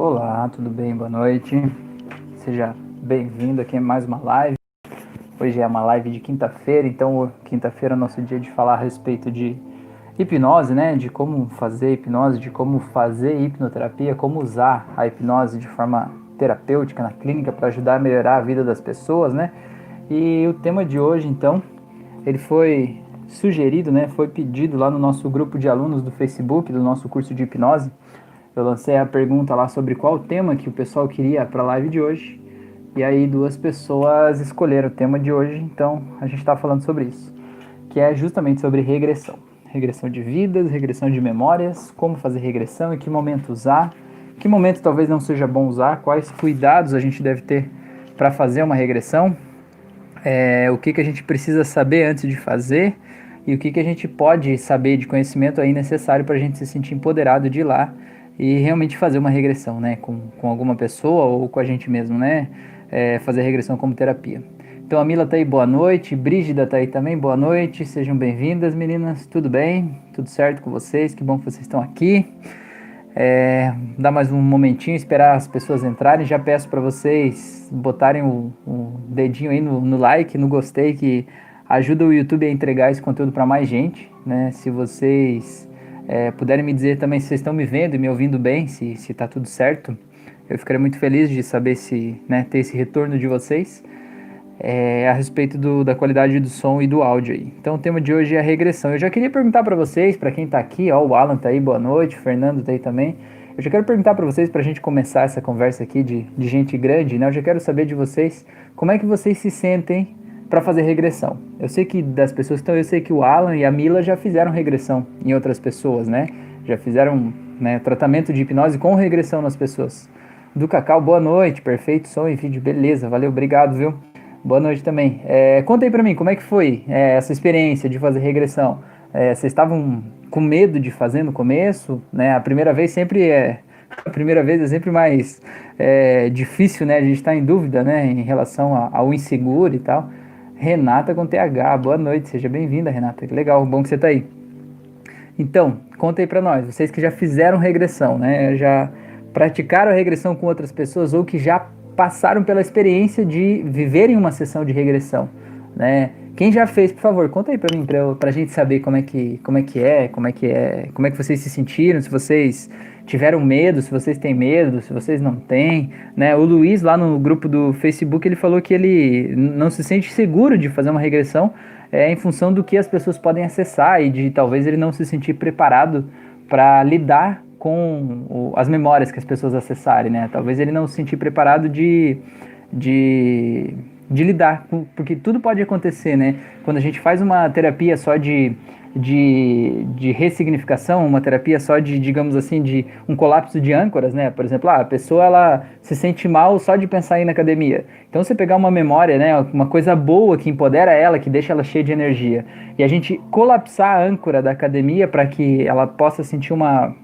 Olá, tudo bem? Boa noite. Seja bem-vindo aqui a mais uma live. Hoje é uma live de quinta-feira, então quinta-feira é o nosso dia de falar a respeito de hipnose, né? De como fazer hipnose, de como fazer hipnoterapia, como usar a hipnose de forma terapêutica na clínica para ajudar a melhorar a vida das pessoas, né? E o tema de hoje, então, ele foi sugerido, né? Foi pedido lá no nosso grupo de alunos do Facebook, do nosso curso de hipnose eu lancei a pergunta lá sobre qual tema que o pessoal queria para a live de hoje. E aí duas pessoas escolheram o tema de hoje, então a gente está falando sobre isso, que é justamente sobre regressão. Regressão de vidas, regressão de memórias, como fazer regressão, em que momento usar, que momento talvez não seja bom usar, quais cuidados a gente deve ter para fazer uma regressão, é, o que, que a gente precisa saber antes de fazer e o que, que a gente pode saber de conhecimento aí necessário para a gente se sentir empoderado de ir lá e realmente fazer uma regressão, né, com, com alguma pessoa ou com a gente mesmo, né, é, fazer regressão como terapia. Então a Mila tá aí, boa noite, Brígida tá aí também, boa noite, sejam bem-vindas meninas, tudo bem? Tudo certo com vocês? Que bom que vocês estão aqui. É, dá mais um momentinho, esperar as pessoas entrarem. Já peço para vocês botarem o, o, dedinho aí no, no like, no gostei, que ajuda o YouTube a entregar esse conteúdo para mais gente, né? Se vocês é, puderem me dizer também se vocês estão me vendo e me ouvindo bem, se está tudo certo, eu ficaria muito feliz de saber se né, ter esse retorno de vocês é, a respeito do, da qualidade do som e do áudio aí. Então o tema de hoje é a regressão. Eu já queria perguntar para vocês, para quem está aqui, ó, o Alan está aí, boa noite, o Fernando está aí também. Eu já quero perguntar para vocês, para a gente começar essa conversa aqui de, de gente grande, né? Eu já quero saber de vocês como é que vocês se sentem para fazer regressão. Eu sei que das pessoas, então eu sei que o Alan e a Mila já fizeram regressão em outras pessoas, né? Já fizeram né, tratamento de hipnose com regressão nas pessoas. Do Cacau, boa noite, perfeito som e vídeo, beleza, valeu, obrigado, viu? Boa noite também. É, conta aí pra mim, como é que foi é, essa experiência de fazer regressão? É, vocês estavam com medo de fazer no começo, né? A primeira vez sempre é... A primeira vez é sempre mais é, difícil, né? A gente está em dúvida, né? Em relação ao inseguro e tal. Renata com TH. Boa noite, seja bem-vinda, Renata. Que legal, bom que você está aí. Então, conta aí para nós, vocês que já fizeram regressão, né? Já praticaram regressão com outras pessoas ou que já passaram pela experiência de viverem uma sessão de regressão, né? Quem já fez, por favor, conta aí para mim, para a gente saber como é que como é que é, como é que é, como é que vocês se sentiram, se vocês tiveram medo, se vocês têm medo, se vocês não têm, né? O Luiz lá no grupo do Facebook ele falou que ele não se sente seguro de fazer uma regressão é, em função do que as pessoas podem acessar e de talvez ele não se sentir preparado para lidar com o, as memórias que as pessoas acessarem, né? Talvez ele não se sentir preparado de, de, de lidar, porque tudo pode acontecer, né? Quando a gente faz uma terapia só de de, de ressignificação, uma terapia só de, digamos assim, de um colapso de âncoras, né? Por exemplo, ah, a pessoa ela se sente mal só de pensar em ir na academia. Então você pegar uma memória, né, uma coisa boa que empodera ela, que deixa ela cheia de energia, e a gente colapsar a âncora da academia para que ela possa sentir uma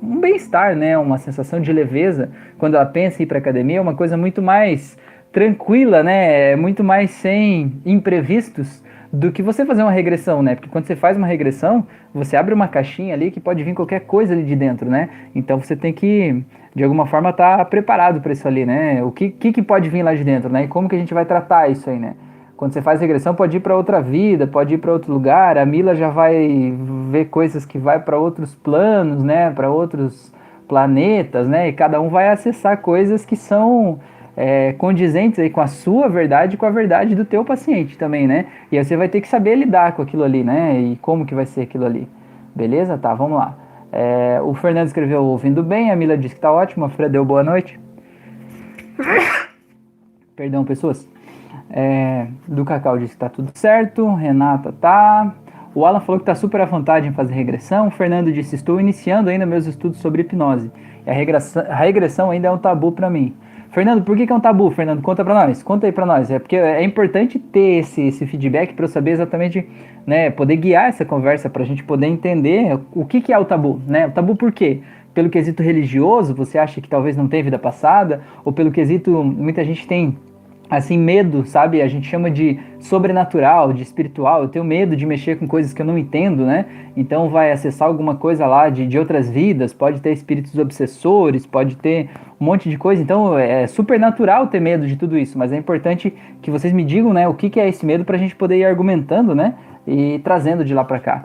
um bem-estar, né, uma sensação de leveza quando ela pensa em ir para academia, é uma coisa muito mais tranquila, né, é muito mais sem imprevistos do que você fazer uma regressão, né? Porque quando você faz uma regressão, você abre uma caixinha ali que pode vir qualquer coisa ali de dentro, né? Então você tem que, de alguma forma, estar tá preparado para isso ali, né? O que, que, que pode vir lá de dentro, né? E como que a gente vai tratar isso aí, né? Quando você faz regressão, pode ir para outra vida, pode ir para outro lugar. A Mila já vai ver coisas que vai para outros planos, né? Para outros planetas, né? E cada um vai acessar coisas que são é, condizentes aí com a sua verdade e com a verdade do teu paciente também, né? E aí você vai ter que saber lidar com aquilo ali, né? E como que vai ser aquilo ali. Beleza? Tá, vamos lá. É, o Fernando escreveu ouvindo bem, a Mila disse que tá ótimo, a Fred deu boa noite. Perdão, pessoas. É, do Cacau disse que tá tudo certo, Renata tá. O Alan falou que tá super à vontade em fazer regressão. O Fernando disse: Estou iniciando ainda meus estudos sobre hipnose. A regressão, a regressão ainda é um tabu para mim. Fernando, por que, que é um tabu, Fernando? Conta para nós, conta aí para nós. É porque é importante ter esse, esse feedback para eu saber exatamente, né, poder guiar essa conversa para a gente poder entender o que, que é o tabu, né? O tabu por quê? Pelo quesito religioso, você acha que talvez não tem vida passada? Ou pelo quesito, muita gente tem assim, medo, sabe? A gente chama de sobrenatural, de espiritual. Eu tenho medo de mexer com coisas que eu não entendo, né? Então vai acessar alguma coisa lá de, de outras vidas, pode ter espíritos obsessores, pode ter um monte de coisa. Então é super natural ter medo de tudo isso, mas é importante que vocês me digam, né, o que, que é esse medo para a gente poder ir argumentando, né? E trazendo de lá para cá.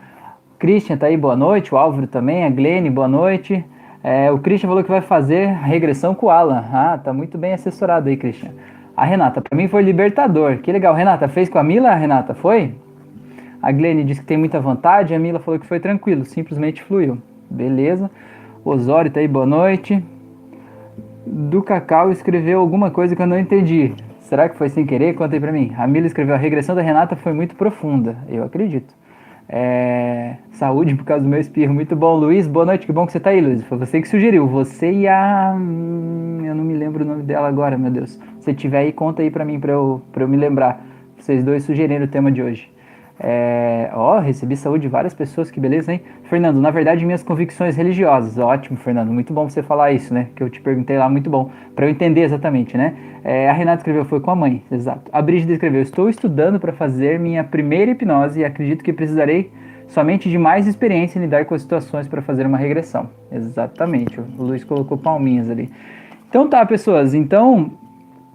Christian tá aí, boa noite. O Álvaro também, a Glene, boa noite. É, o Christian falou que vai fazer regressão com o Alan. Ah, tá muito bem assessorado aí, Christian. A Renata, para mim foi libertador. Que legal. Renata, fez com a Mila? Renata, foi? A Glene disse que tem muita vontade. A Mila falou que foi tranquilo, simplesmente fluiu. Beleza. Osório tá aí, boa noite. Do Cacau escreveu alguma coisa que eu não entendi. Será que foi sem querer? Conta aí pra mim. A Mila escreveu: a regressão da Renata foi muito profunda. Eu acredito. É... Saúde por causa do meu espirro. Muito bom, Luiz. Boa noite, que bom que você tá aí, Luiz. Foi você que sugeriu. Você e a. Hum, eu não me lembro o nome dela agora, meu Deus. Se tiver aí, conta aí pra mim, pra eu, pra eu me lembrar. Vocês dois sugeriram o tema de hoje. É, ó, recebi saúde de várias pessoas, que beleza, hein? Fernando, na verdade, minhas convicções religiosas. Ótimo, Fernando, muito bom você falar isso, né? Que eu te perguntei lá, muito bom, para eu entender exatamente, né? É, a Renata escreveu, foi com a mãe, exato. A Brígida escreveu, estou estudando para fazer minha primeira hipnose e acredito que precisarei somente de mais experiência em lidar com as situações para fazer uma regressão. Exatamente, o Luiz colocou palminhas ali. Então tá, pessoas, então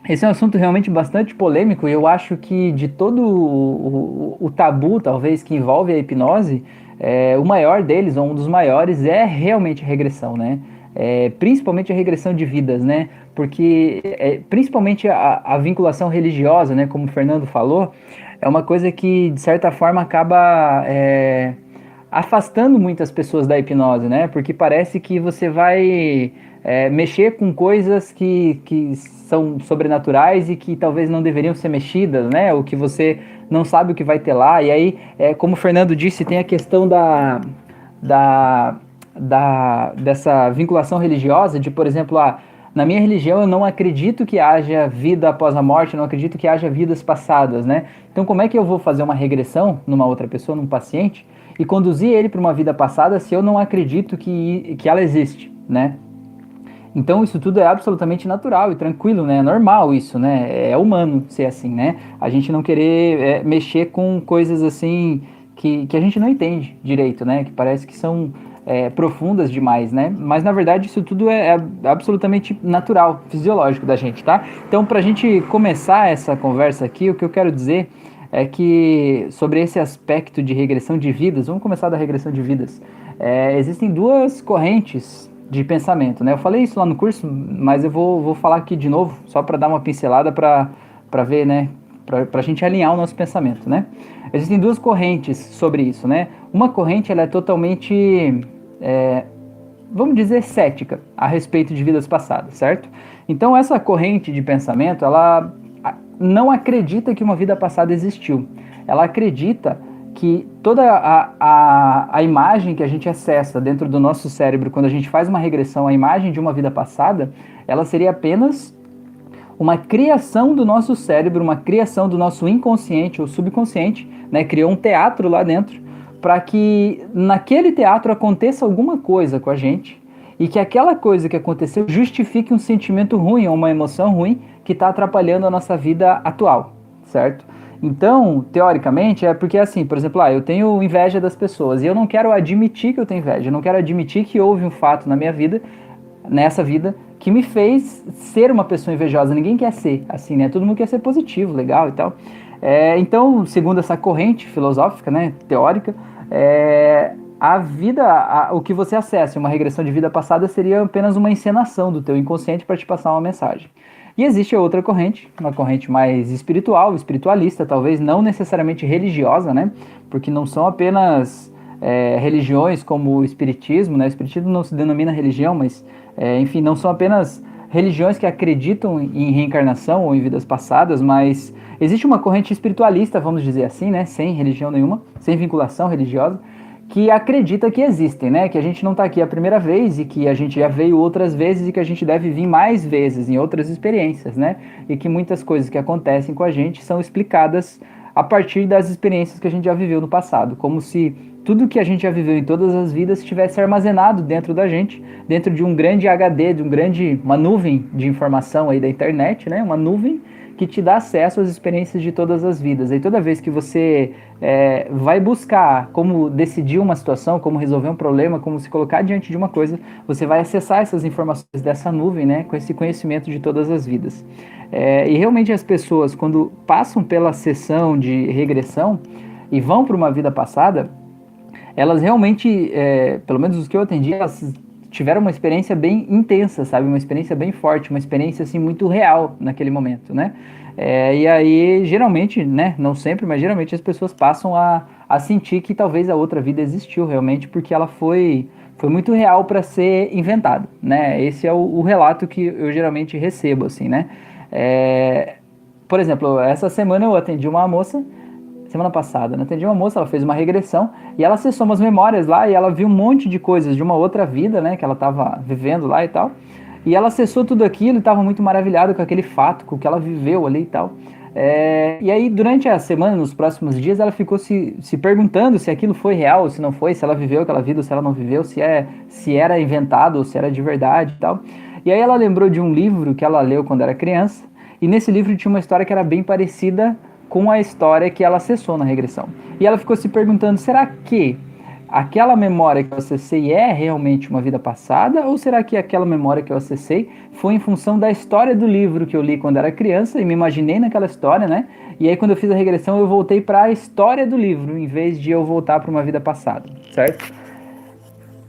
esse é um assunto realmente bastante polêmico e eu acho que de todo o, o, o tabu, talvez, que envolve a hipnose, é, o maior deles, ou um dos maiores, é realmente a regressão, né? É, principalmente a regressão de vidas, né? Porque é, principalmente a, a, vinculação religiosa, né? Como o Fernando falou, é uma coisa que de certa forma acaba é, afastando muitas pessoas da hipnose, né? Porque parece que você vai é, mexer com coisas que, que são sobrenaturais e que talvez não deveriam ser mexidas, né? O que você não sabe o que vai ter lá. E aí, é, como o Fernando disse, tem a questão da, da, da dessa vinculação religiosa, de, por exemplo, ah, na minha religião eu não acredito que haja vida após a morte, não acredito que haja vidas passadas, né? Então como é que eu vou fazer uma regressão numa outra pessoa, num paciente, e conduzir ele para uma vida passada se eu não acredito que, que ela existe, né? Então isso tudo é absolutamente natural e tranquilo, né? É normal isso, né? É humano ser assim, né? A gente não querer é, mexer com coisas assim que, que a gente não entende direito, né? Que parece que são é, profundas demais, né? Mas na verdade isso tudo é, é, absolutamente natural, fisiológico da gente, tá? Então para a gente começar essa conversa aqui, o que eu quero dizer é que sobre esse aspecto de regressão de vidas, vamos começar da regressão de vidas. É, existem duas correntes de pensamento, né? Eu falei isso lá no curso, mas eu vou, vou falar aqui de novo, só para dar uma pincelada para ver, né? Para a gente alinhar o nosso pensamento, né? Existem duas correntes sobre isso, né? Uma corrente ela é totalmente, é, vamos dizer, cética a respeito de vidas passadas, certo? Então essa corrente de pensamento, ela não acredita que uma vida passada existiu. Ela acredita que toda a, a, a imagem que a gente acessa dentro do nosso cérebro quando a gente faz uma regressão, a imagem de uma vida passada, ela seria apenas uma criação do nosso cérebro, uma criação do nosso inconsciente ou subconsciente, né? Criou um teatro lá dentro para que naquele teatro aconteça alguma coisa com a gente e que aquela coisa que aconteceu justifique um sentimento ruim ou uma emoção ruim que está atrapalhando a nossa vida atual, certo? Então, teoricamente, é porque assim, por exemplo, ah, eu tenho inveja das pessoas e eu não quero admitir que eu tenho inveja, eu não quero admitir que houve um fato na minha vida, nessa vida, que me fez ser uma pessoa invejosa. Ninguém quer ser assim, né? Todo mundo quer ser positivo, legal e tal. É, então, segundo essa corrente filosófica, né, teórica, é, a vida, a, o que você acessa, uma regressão de vida passada, seria apenas uma encenação do teu inconsciente para te passar uma mensagem. E existe outra corrente, uma corrente mais espiritual, espiritualista, talvez não necessariamente religiosa, né? Porque não são apenas é, religiões como o espiritismo, né? O espiritismo não se denomina religião, mas, é, enfim, não são apenas religiões que acreditam em reencarnação ou em vidas passadas, mas existe uma corrente espiritualista, vamos dizer assim, né? Sem religião nenhuma, sem vinculação religiosa, que acredita que existem, né? Que a gente não está aqui a primeira vez e que a gente já veio outras vezes e que a gente deve vir mais vezes em outras experiências, né? E que muitas coisas que acontecem com a gente são explicadas a partir das experiências que a gente já viveu no passado, como se tudo que a gente já viveu em todas as vidas estivesse armazenado dentro da gente, dentro de um grande HD, de um grande uma nuvem de informação aí da internet, né? Uma nuvem que te dá acesso às experiências de todas as vidas. E toda vez que você é, vai buscar como decidir uma situação, como resolver um problema, como se colocar diante de uma coisa, você vai acessar essas informações dessa nuvem, né, com esse conhecimento de todas as vidas. É, e realmente as pessoas, quando passam pela sessão de regressão e vão para uma vida passada, elas realmente, é, pelo menos os que eu atendi, elas tiveram uma experiência bem intensa, sabe? Uma experiência bem forte, uma experiência assim muito real naquele momento, né? É, e aí, geralmente, né? Não sempre, mas geralmente as pessoas passam a, a sentir que talvez a outra vida existiu realmente, porque ela foi, foi muito real para ser inventada, né? Esse é o, o, relato que eu geralmente recebo, assim, né? É, por exemplo, essa semana eu atendi uma moça semana passada, né? Atendi uma moça, ela fez uma regressão e ela acessou umas memórias lá e ela viu um monte de coisas de uma outra vida, né? Que ela estava vivendo lá e tal. E ela acessou tudo aquilo e estava muito maravilhada com aquele fato, com o que ela viveu ali e tal. É, e aí, durante a semana, nos próximos dias, ela ficou se, se perguntando se aquilo foi real, se não foi, se ela viveu aquela vida, se ela não viveu, se, é, se era inventado ou se era de verdade e tal. E aí ela lembrou de um livro que ela leu quando era criança, e nesse livro tinha uma história que era bem parecida com a história que ela acessou na regressão. E ela ficou se perguntando: será que aquela memória que eu acessei é realmente uma vida passada? Ou será que aquela memória que eu acessei foi em função da história do livro que eu li quando era criança e me imaginei naquela história, né? E aí, quando eu fiz a regressão, eu voltei para a história do livro, em vez de eu voltar para uma vida passada, certo?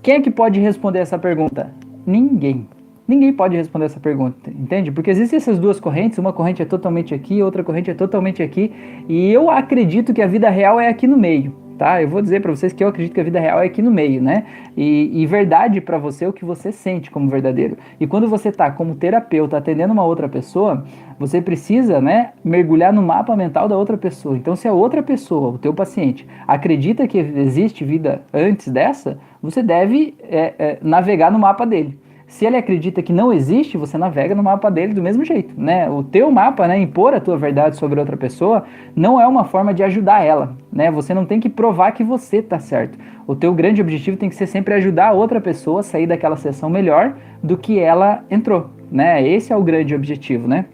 Quem é que pode responder essa pergunta? Ninguém. Ninguém pode responder essa pergunta, entende? Porque existem essas duas correntes, uma corrente é totalmente aqui, outra corrente é totalmente aqui, e eu acredito que a vida real é aqui no meio, tá? Eu vou dizer para vocês que eu acredito que a vida real é aqui no meio, né? E, e verdade para você é o que você sente como verdadeiro. E quando você tá como terapeuta atendendo uma outra pessoa, você precisa, né, mergulhar no mapa mental da outra pessoa. Então, se a outra pessoa, o teu paciente, acredita que existe vida antes dessa, você deve é, é, navegar no mapa dele. Se ele acredita que não existe, você navega no mapa dele do mesmo jeito, né? O teu mapa, né, impor a tua verdade sobre outra pessoa, não é uma forma de ajudar ela, né? Você não tem que provar que você tá certo. O teu grande objetivo tem que ser sempre ajudar a outra pessoa a sair daquela sessão melhor do que ela entrou, né? Esse é o grande objetivo, né?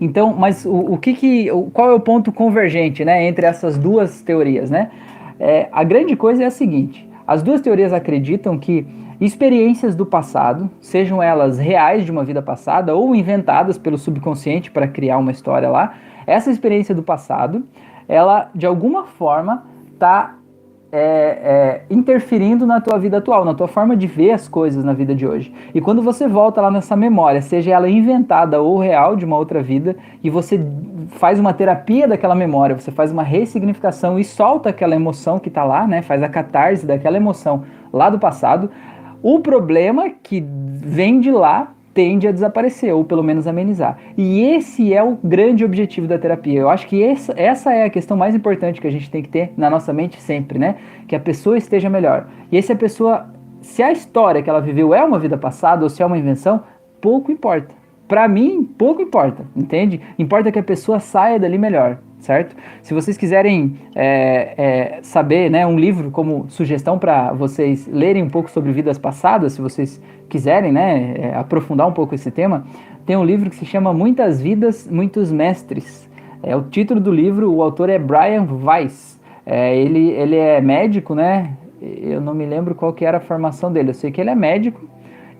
Então, mas o, o que que, qual é o ponto convergente, né, entre essas duas teorias, né? É, a grande coisa é a seguinte: as duas teorias acreditam que experiências do passado, sejam elas reais de uma vida passada ou inventadas pelo subconsciente para criar uma história lá, essa experiência do passado, ela de alguma forma está é, é, interferindo na tua vida atual, na tua forma de ver as coisas na vida de hoje. E quando você volta lá nessa memória, seja ela inventada ou real de uma outra vida, e você faz uma terapia daquela memória, você faz uma ressignificação e solta aquela emoção que está lá, né? Faz a catarse daquela emoção lá do passado, o problema que vem de lá tende a desaparecer, ou pelo menos amenizar. E esse é o grande objetivo da terapia. Eu acho que essa, essa é a questão mais importante que a gente tem que ter na nossa mente sempre, né? Que a pessoa esteja melhor. E se a pessoa, se a história que ela viveu é uma vida passada ou se é uma invenção, pouco importa. Para mim, pouco importa, entende? Importa que a pessoa saia dali melhor certo? Se vocês quiserem é, é, saber, né, um livro como sugestão para vocês lerem um pouco sobre vidas passadas, se vocês quiserem, né, é, aprofundar um pouco esse tema, tem um livro que se chama Muitas Vidas, Muitos Mestres. É o título do livro, o autor é Brian Weiss. É, ele, ele é médico, né? Eu não me lembro qual que era a formação dele. Eu sei que ele é médico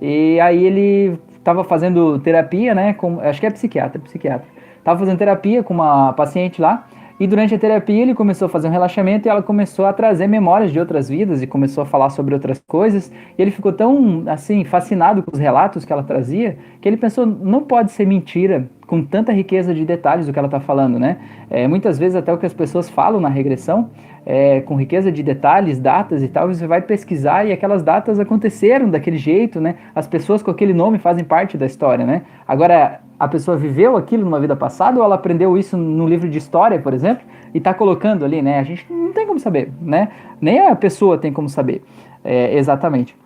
e aí ele estava fazendo terapia, né? Com, acho que é psiquiatra, psiquiatra Tava fazendo terapia com uma paciente lá. E durante a terapia ele começou a fazer um relaxamento e ela começou a trazer memórias de outras vidas e começou a falar sobre outras coisas. E ele ficou tão assim fascinado com os relatos que ela trazia que ele pensou não pode ser mentira com tanta riqueza de detalhes do que ela está falando, né? É, muitas vezes até o que as pessoas falam na regressão é, com riqueza de detalhes, datas e tal, você vai pesquisar e aquelas datas aconteceram daquele jeito, né? As pessoas com aquele nome fazem parte da história, né? Agora a pessoa viveu aquilo numa vida passada ou ela aprendeu isso no livro de história, por exemplo, e está colocando ali, né? A gente não tem como saber, né? Nem a pessoa tem como saber é, exatamente.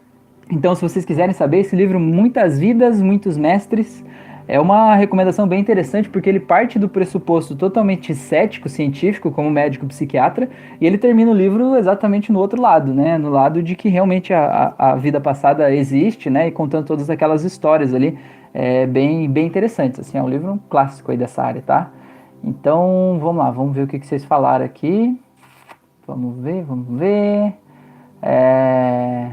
Então, se vocês quiserem saber, esse livro, Muitas Vidas, Muitos Mestres, é uma recomendação bem interessante porque ele parte do pressuposto totalmente cético, científico, como médico psiquiatra, e ele termina o livro exatamente no outro lado, né? No lado de que realmente a, a vida passada existe, né? E contando todas aquelas histórias ali, é, bem, bem interessantes. Assim, é um livro clássico aí dessa área, tá? Então, vamos lá, vamos ver o que, que vocês falaram aqui. Vamos ver, vamos ver. É...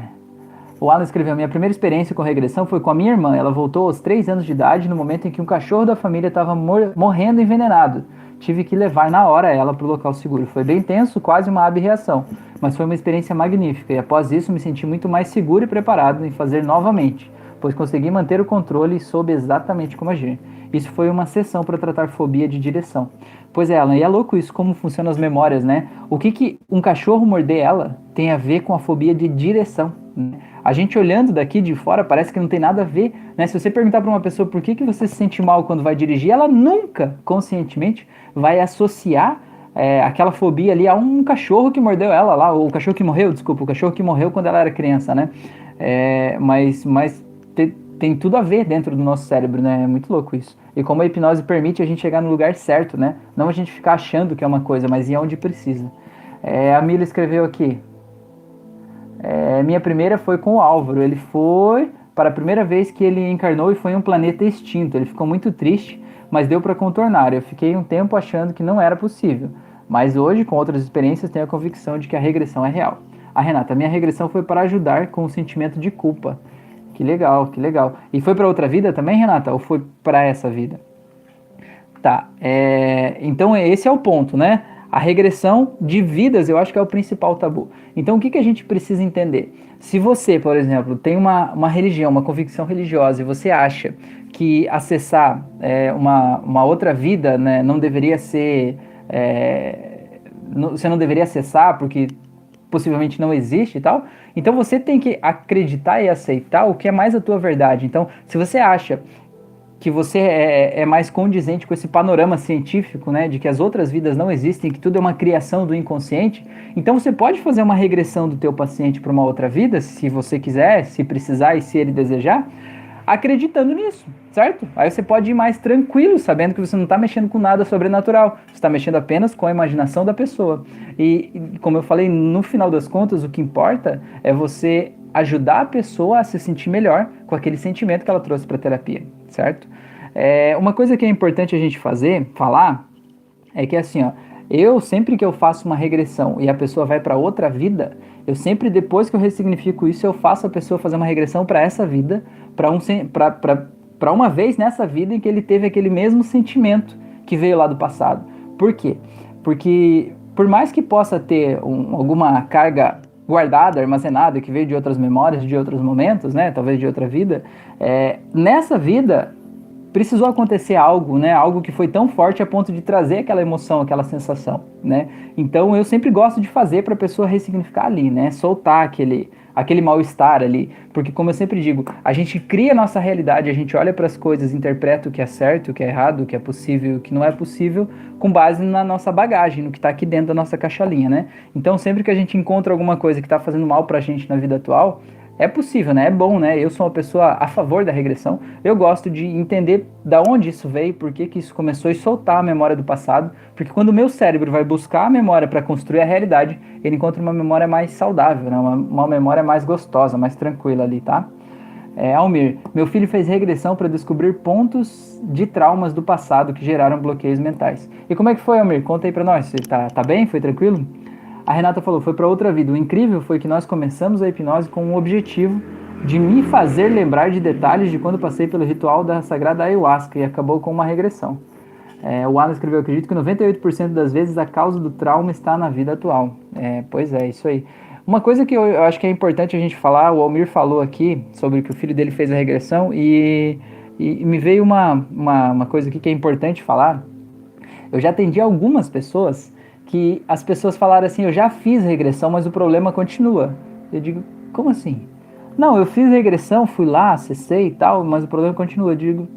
O Alan escreveu: Minha primeira experiência com regressão foi com a minha irmã. Ela voltou aos 3 anos de idade, no momento em que um cachorro da família estava mor morrendo envenenado. Tive que levar na hora ela para o local seguro. Foi bem tenso, quase uma abreação, mas foi uma experiência magnífica. E após isso, me senti muito mais seguro e preparado em fazer novamente, pois consegui manter o controle e soube exatamente como agir. Isso foi uma sessão para tratar fobia de direção. Pois é, Alan, e é louco isso, como funcionam as memórias, né? O que, que um cachorro morder ela tem a ver com a fobia de direção? Né? A gente olhando daqui de fora parece que não tem nada a ver, né? Se você perguntar para uma pessoa por que, que você se sente mal quando vai dirigir, ela nunca, conscientemente, vai associar é, aquela fobia ali a um cachorro que mordeu ela lá, ou o cachorro que morreu, desculpa, o cachorro que morreu quando ela era criança, né? É, mas mas te, tem tudo a ver dentro do nosso cérebro, né? É muito louco isso. E como a hipnose permite a gente chegar no lugar certo, né? Não a gente ficar achando que é uma coisa, mas ir onde precisa. É, a Mila escreveu aqui. É, minha primeira foi com o Álvaro. Ele foi para a primeira vez que ele encarnou e foi em um planeta extinto. Ele ficou muito triste, mas deu para contornar. Eu fiquei um tempo achando que não era possível. Mas hoje, com outras experiências, tenho a convicção de que a regressão é real. A Renata, minha regressão foi para ajudar com o sentimento de culpa. Que legal, que legal. E foi para outra vida também, Renata? Ou foi para essa vida? Tá. É, então esse é o ponto, né? A regressão de vidas eu acho que é o principal tabu. Então o que, que a gente precisa entender? Se você, por exemplo, tem uma, uma religião, uma convicção religiosa e você acha que acessar é, uma, uma outra vida né, não deveria ser. É, não, você não deveria acessar porque possivelmente não existe e tal. Então você tem que acreditar e aceitar o que é mais a tua verdade. Então, se você acha que você é, é, mais condizente com esse panorama científico, né, de que as outras vidas não existem, que tudo é uma criação do inconsciente, então você pode fazer uma regressão do teu paciente para uma outra vida, se você quiser, se precisar e se ele desejar, acreditando nisso, certo? Aí você pode ir mais tranquilo, sabendo que você não está mexendo com nada sobrenatural, você está mexendo apenas com a imaginação da pessoa. E, como eu falei, no final das contas, o que importa é você ajudar a pessoa a se sentir melhor com aquele sentimento que ela trouxe para a terapia, certo? É, uma coisa que é importante a gente fazer, falar, é que assim, ó, eu sempre que eu faço uma regressão e a pessoa vai para outra vida, eu sempre depois que eu ressignifico isso, eu faço a pessoa fazer uma regressão para essa vida, para um para uma vez nessa vida em que ele teve aquele mesmo sentimento que veio lá do passado. Por quê? Porque por mais que possa ter um, alguma carga guardada, armazenada, que veio de outras memórias, de outros momentos, né? Talvez de outra vida. É, nessa vida precisou acontecer algo, né? Algo que foi tão forte a ponto de trazer aquela emoção, aquela sensação, né? Então eu sempre gosto de fazer para a pessoa ressignificar ali, né? Soltar aquele aquele mal-estar ali. Porque, como eu sempre digo, a gente cria a nossa realidade, a gente olha para as coisas, interpreta o que é certo, o que é errado, o que é possível, o que não é possível, com base na nossa bagagem, no que está aqui dentro da nossa caixalinha, né? Então, sempre que a gente encontra alguma coisa que está fazendo mal para a gente na vida atual, é possível, né? É bom, né? Eu sou uma pessoa a favor da regressão. Eu gosto de entender da onde isso veio, por que, que isso começou e soltar a memória do passado, porque quando o meu cérebro vai buscar a memória para construir a realidade, ele encontra uma memória mais saudável, né? Uma, uma memória mais gostosa, mais tranquila ali, tá? É, Almir, meu filho fez regressão para descobrir pontos de traumas do passado que geraram bloqueios mentais. E como é que foi, Almir? Conta aí para nós. Você tá, tá bem? Foi tranquilo? A Renata falou: foi para outra vida. O incrível foi que nós começamos a hipnose com o objetivo de me fazer lembrar de detalhes de quando passei pelo ritual da sagrada ayahuasca e acabou com uma regressão. É, o Alan escreveu: acredito que 98% das vezes a causa do trauma está na vida atual. É, pois é, isso aí. Uma coisa que eu, eu, acho que é importante a gente falar, o Almir falou aqui sobre que o filho dele fez a regressão e, e, me veio uma, uma, uma coisa aqui que é importante falar. Eu já atendi algumas pessoas que as pessoas falaram assim: eu já fiz regressão, mas o problema continua. Eu digo: como assim? Não, eu fiz regressão, fui lá, acessei e tal, mas o problema continua. Eu digo: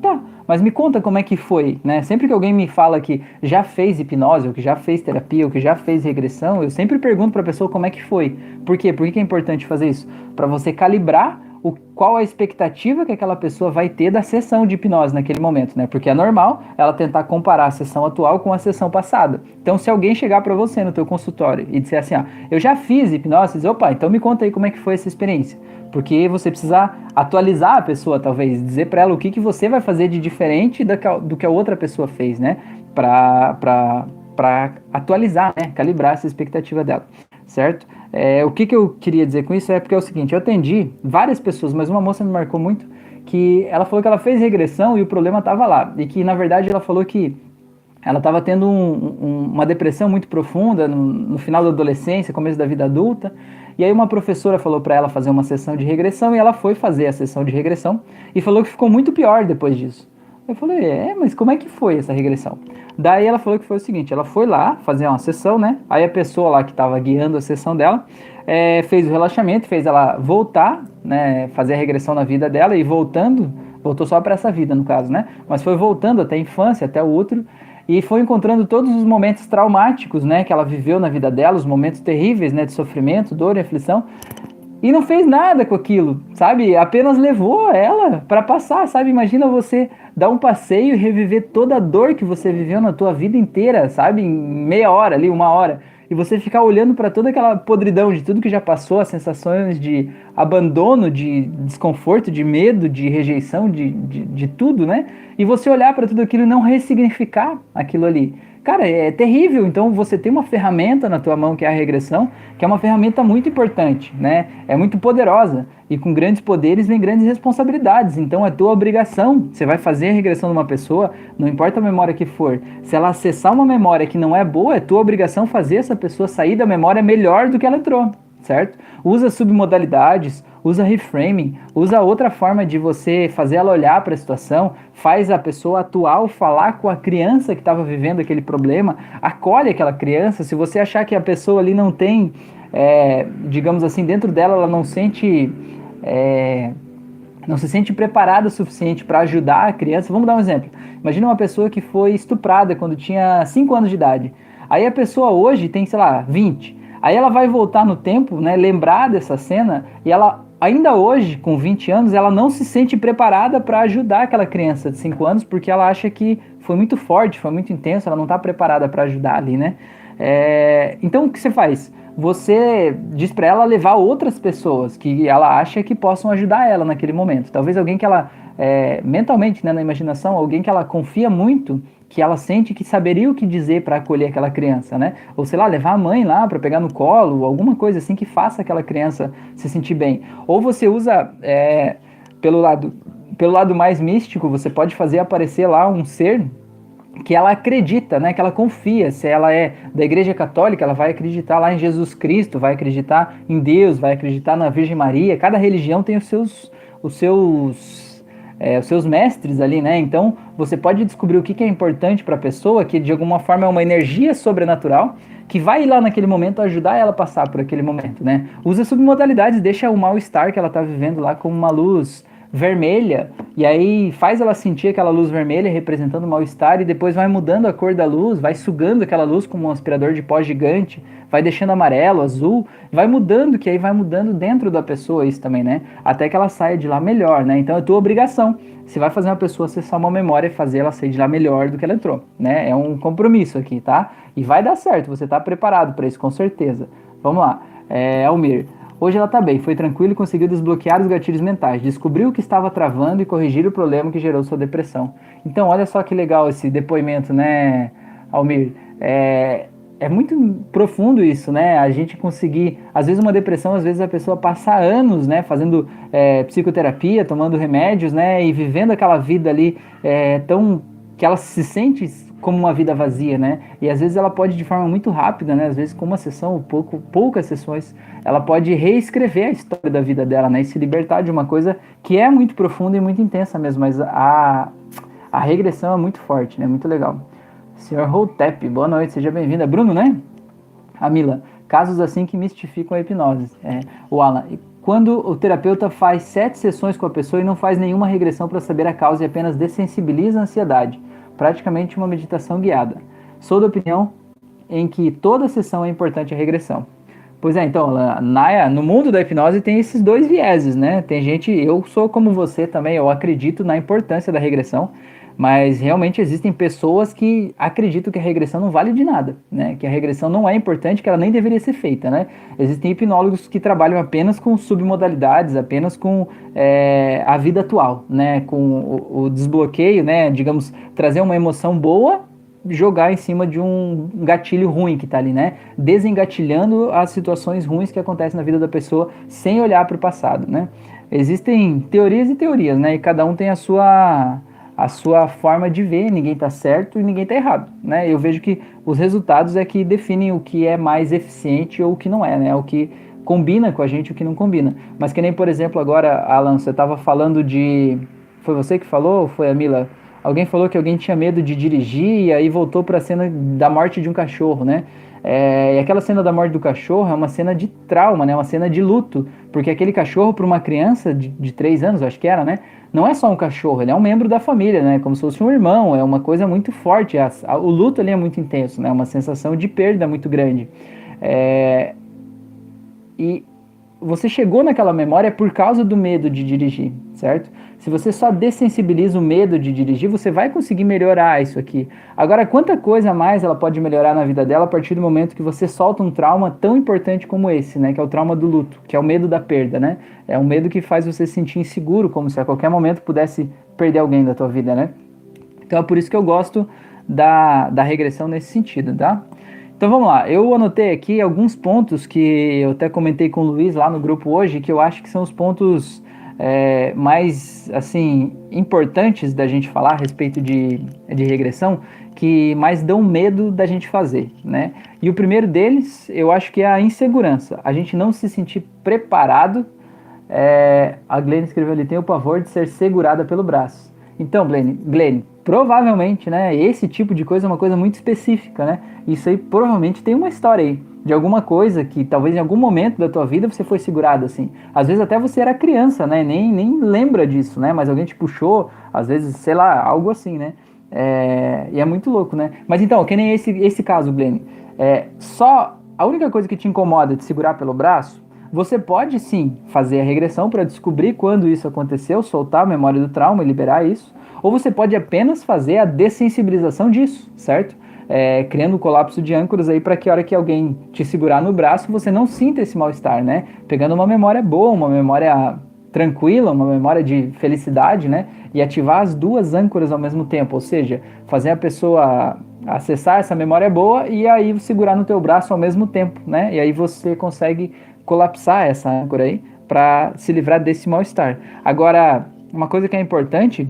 tá, mas me conta como é que foi, né? Sempre que alguém me fala que já fez hipnose, ou que já fez terapia, ou que já fez regressão, eu sempre pergunto para a pessoa como é que foi. Por quê? Por que é importante fazer isso? Para você calibrar o, qual a expectativa que aquela pessoa vai ter da sessão de hipnose naquele momento, né? Porque é normal ela tentar comparar a sessão atual com a sessão passada. Então, se alguém chegar para você no teu consultório e disser assim, ah, eu já fiz hipnose, diz, opa, então me conta aí como é que foi essa experiência. Porque você precisa atualizar a pessoa, talvez, dizer para ela o que, que você vai fazer de diferente do que a outra pessoa fez, né? Para atualizar, né? Calibrar essa expectativa dela, certo? É, o que, que eu queria dizer com isso é porque é o seguinte, eu atendi várias pessoas, mas uma moça me marcou muito, que ela falou que ela fez regressão e o problema estava lá. E que, na verdade, ela falou que ela estava tendo um, um, uma depressão muito profunda no, no, final da adolescência, começo da vida adulta. E aí uma professora falou para ela fazer uma sessão de regressão e ela foi fazer a sessão de regressão e falou que ficou muito pior depois disso. Eu falei, é, mas como é que foi essa regressão? Daí ela falou que foi o seguinte: ela foi lá fazer uma sessão, né? Aí a pessoa lá que estava guiando a sessão dela é, fez o relaxamento, fez ela voltar, né? Fazer a regressão na vida dela e voltando, voltou só para essa vida no caso, né? Mas foi voltando até a infância, até o útero e foi encontrando todos os momentos traumáticos, né? Que ela viveu na vida dela, os momentos terríveis, né? De sofrimento, dor e aflição e não fez nada com aquilo, sabe? Apenas levou ela para passar, sabe? Imagina você dar um passeio e reviver toda a dor que você viveu na tua vida inteira, sabe? Em meia hora ali, uma hora. E você ficar olhando para toda aquela podridão de tudo que já passou, as sensações de abandono, de desconforto, de medo, de rejeição, de, de, de tudo, né? E você olhar para tudo aquilo e não ressignificar aquilo ali. Cara, é terrível. Então você tem uma ferramenta na tua mão que é a regressão, que é uma ferramenta muito importante, né? É muito poderosa e com grandes poderes vem grandes responsabilidades. Então é tua obrigação. Você vai fazer a regressão de uma pessoa, não importa a memória que for. Se ela acessar uma memória que não é boa, é tua obrigação fazer essa pessoa sair da memória melhor do que ela entrou, certo? Usa submodalidades, usa reframing, usa outra forma de você fazer ela olhar para a situação, faz a pessoa atual falar com a criança que estava vivendo aquele problema, acolhe aquela criança. Se você achar que a pessoa ali não tem, é, digamos assim, dentro dela ela não sente. É, não se sente preparada o suficiente para ajudar a criança. Vamos dar um exemplo. Imagina uma pessoa que foi estuprada quando tinha 5 anos de idade. Aí a pessoa hoje tem, sei lá, 20. Aí ela vai voltar no tempo, né, lembrar dessa cena e ela ainda hoje, com 20 anos, ela não se sente preparada para ajudar aquela criança de 5 anos, porque ela acha que foi muito forte, foi muito intenso, ela não está preparada para ajudar ali, né? É, então, o que você faz? Você diz para ela levar outras pessoas que ela acha que possam ajudar ela naquele momento. Talvez alguém que ela, é, mentalmente, né, na imaginação, alguém que ela confia muito que ela sente que saberia o que dizer para acolher aquela criança, né? Ou sei lá, levar a mãe lá para pegar no colo, alguma coisa assim que faça aquela criança se sentir bem. Ou você usa é, pelo lado pelo lado mais místico, você pode fazer aparecer lá um ser que ela acredita, né, que ela confia. Se ela é da Igreja Católica, ela vai acreditar lá em Jesus Cristo, vai acreditar em Deus, vai acreditar na Virgem Maria. Cada religião tem os seus os seus é, os seus mestres ali, né? Então você pode descobrir o que, que é importante para a pessoa, que de alguma forma é uma energia sobrenatural que vai lá naquele momento ajudar ela a passar por aquele momento, né? Usa submodalidades, deixa o mal-estar que ela está vivendo lá como uma luz vermelha, e aí faz ela sentir aquela luz vermelha representando mal-estar, e depois vai mudando a cor da luz, vai sugando aquela luz como um aspirador de pó gigante, vai deixando amarelo, azul, vai mudando, que aí vai mudando dentro da pessoa isso também, né? Até que ela saia de lá melhor, né? Então é tua obrigação. Você vai fazer uma pessoa acessar uma memória e fazer ela sair de lá melhor do que ela entrou, né? É um compromisso aqui, tá? E vai dar certo, você tá preparado para isso, com certeza. Vamos lá. É, Almir, Hoje ela está bem, foi tranquila e conseguiu desbloquear os gatilhos mentais, descobriu o que estava travando e corrigir o problema que gerou sua depressão. Então, olha só que legal esse depoimento, né, Almir? É, é muito profundo isso, né? A gente conseguir, às vezes uma depressão, às vezes a pessoa passa anos, né, fazendo é, psicoterapia, tomando remédios, né, e vivendo aquela vida ali é, tão que ela se sente como uma vida vazia, né? E às vezes ela pode de forma muito rápida, né? Às vezes com uma sessão, pouco, poucas sessões, ela pode reescrever a história da vida dela, né? E se libertar de uma coisa que é muito profunda e muito intensa mesmo, mas a, a regressão é muito forte, né? Muito legal. Senhor Hotep, boa noite, seja bem-vinda. Bruno, né? A Mila, casos assim que mistificam a hipnose. É, o Alan, quando o terapeuta faz sete sessões com a pessoa e não faz nenhuma regressão para saber a causa e apenas dessensibiliza a ansiedade praticamente uma meditação guiada. Sou da opinião em que toda sessão é importante a regressão. Pois é, então, na, no mundo da hipnose tem esses dois vieses, né? Tem gente, eu sou como você também, eu acredito na importância da regressão, mas realmente existem pessoas que acreditam que a regressão não vale de nada, né? Que a regressão não é importante, que ela nem deveria ser feita, né? Existem hipnólogos que trabalham apenas com submodalidades, apenas com é, a vida atual, né? Com o, o desbloqueio, né? Digamos, trazer uma emoção boa jogar em cima de um gatilho ruim que está ali, né? Desengatilhando as situações ruins que acontecem na vida da pessoa sem olhar para o passado, né? Existem teorias e teorias, né? E cada um tem a sua a sua forma de ver, ninguém está certo e ninguém está errado, né? Eu vejo que os resultados é que definem o que é mais eficiente ou o que não é, né? O que combina com a gente o que não combina. Mas que nem, por exemplo, agora, Alan, você estava falando de... Foi você que falou ou foi a Mila? Alguém falou que alguém tinha medo de dirigir e aí voltou para a cena da morte de um cachorro, né? É, e aquela cena da morte do cachorro é uma cena de trauma, né? Uma cena de luto, porque aquele cachorro para uma criança de, de três anos, acho que era, né? Não é só um cachorro, ele é um membro da família, né? Como se fosse um irmão, é uma coisa muito forte. A, a, o luto ali é muito intenso, né? Uma sensação de perda muito grande. É, e você chegou naquela memória por causa do medo de dirigir, certo? Se você só dessensibiliza o medo de dirigir, você vai conseguir melhorar isso aqui. Agora, quanta coisa mais ela pode melhorar na vida dela a partir do momento que você solta um trauma tão importante como esse, né? Que é o trauma do luto, que é o medo da perda, né? É um medo que faz você se sentir inseguro, como se a qualquer momento pudesse perder alguém da tua vida, né? Então é por isso que eu gosto da, da regressão nesse sentido, tá? Então vamos lá, eu anotei aqui alguns pontos que eu até comentei com o Luiz lá no grupo hoje, que eu acho que são os pontos é, mais assim importantes da gente falar a respeito de, de regressão que mais dão medo da gente fazer, né? E o primeiro deles, eu acho que é a insegurança. A gente não se sentir preparado. É, a Glenn escreveu ali, tem o pavor de ser segurada pelo braço. Então, Glenn, Glenn, provavelmente, né? Esse tipo de coisa é uma coisa muito específica, né? Isso aí provavelmente tem uma história aí de alguma coisa que talvez em algum momento da tua vida você foi segurado assim. Às vezes até você era criança, né? Nem, nem lembra disso, né? Mas alguém te puxou, às vezes, sei lá, algo assim, né? É, e é muito louco, né? Mas então, que nem esse, esse caso, Glenn. É, só a única coisa que te incomoda de segurar pelo braço, você pode sim fazer a regressão para descobrir quando isso aconteceu, soltar a memória do trauma e liberar isso. Ou você pode apenas fazer a dessensibilização disso, certo? É, criando um colapso de âncoras aí para que a hora que alguém te segurar no braço você não sinta esse mal-estar, né? Pegando uma memória boa, uma memória tranquila, uma memória de felicidade, né? E ativar as duas âncoras ao mesmo tempo, ou seja, fazer a pessoa acessar essa memória boa e aí segurar no teu braço ao mesmo tempo, né? E aí você consegue colapsar essa âncora aí para se livrar desse mal-estar. Agora, uma coisa que é importante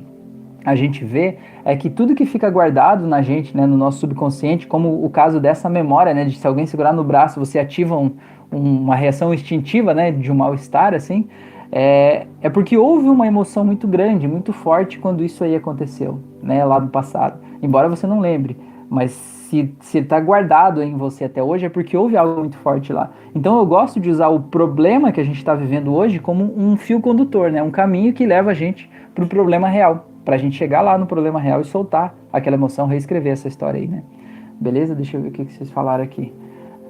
a gente vê é que tudo que fica guardado na gente, né, no nosso subconsciente, como o caso dessa memória, né, de se alguém segurar no braço, você ativa um, um, uma reação instintiva, né, de um mal-estar, assim, é, é porque houve uma emoção muito grande, muito forte quando isso aí aconteceu, né, lá no passado. Embora você não lembre, mas se está guardado em você até hoje é porque houve algo muito forte lá. Então eu gosto de usar o problema que a gente está vivendo hoje como um fio condutor, né, um caminho que leva a gente para o problema real para a gente chegar lá no problema real e soltar aquela emoção, reescrever essa história aí, né? Beleza? Deixa eu ver o que, vocês falaram aqui.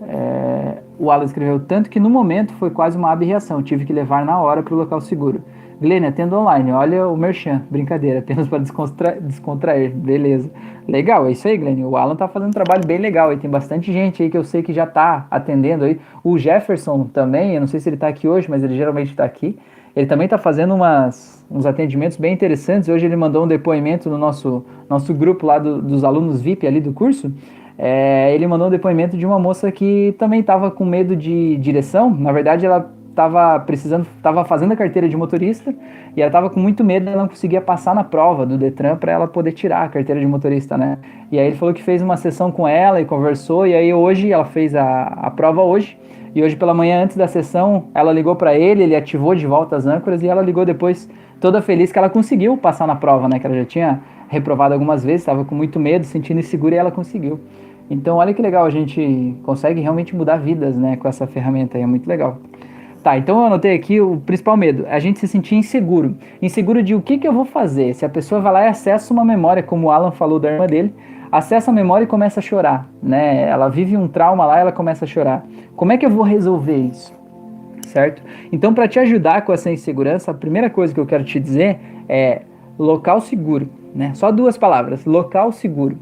É, o Alan escreveu tanto que no momento foi quase uma abreação, tive que levar na hora para o local seguro. Glênia, atendo online, olha o merchan, brincadeira, apenas para descontra descontrair, beleza. Legal, é isso aí, Glênia. O Alan tá fazendo um trabalho bem legal aí, tem bastante gente aí que eu sei que já tá atendendo aí. O Jefferson também, eu não sei se ele tá aqui hoje, mas ele geralmente tá aqui. Ele também está fazendo umas, uns atendimentos bem interessantes. Hoje ele mandou um depoimento no nosso, nosso grupo lá do, dos alunos VIP ali do curso. É, ele mandou um depoimento de uma moça que também estava com medo de direção. Na verdade, ela estava precisando, estava fazendo a carteira de motorista e ela estava com muito medo, ela não conseguia passar na prova do Detran para ela poder tirar a carteira de motorista, né? E aí ele falou que fez uma sessão com ela e conversou e aí hoje ela fez a, a prova hoje e hoje pela manhã, antes da sessão, ela ligou para ele, ele ativou de volta as âncoras e ela ligou depois toda feliz que ela conseguiu passar na prova, né? Que ela já tinha reprovado algumas vezes, estava com muito medo, sentindo insegura e ela conseguiu. Então, olha que legal, a gente consegue realmente mudar vidas, né, com essa ferramenta aí, é muito legal. Tá, então eu anotei aqui o principal medo, a gente se sentir inseguro. Inseguro de o que, que eu vou fazer. Se a pessoa vai lá e acessa uma memória, como o Alan falou da irmã dele, acessa a memória e começa a chorar, né? Ela vive um trauma lá, ela começa a chorar. Como é que eu vou resolver isso? Certo? Então, para te ajudar com essa insegurança, a primeira coisa que eu quero te dizer é local seguro, né? Só duas palavras, local seguro.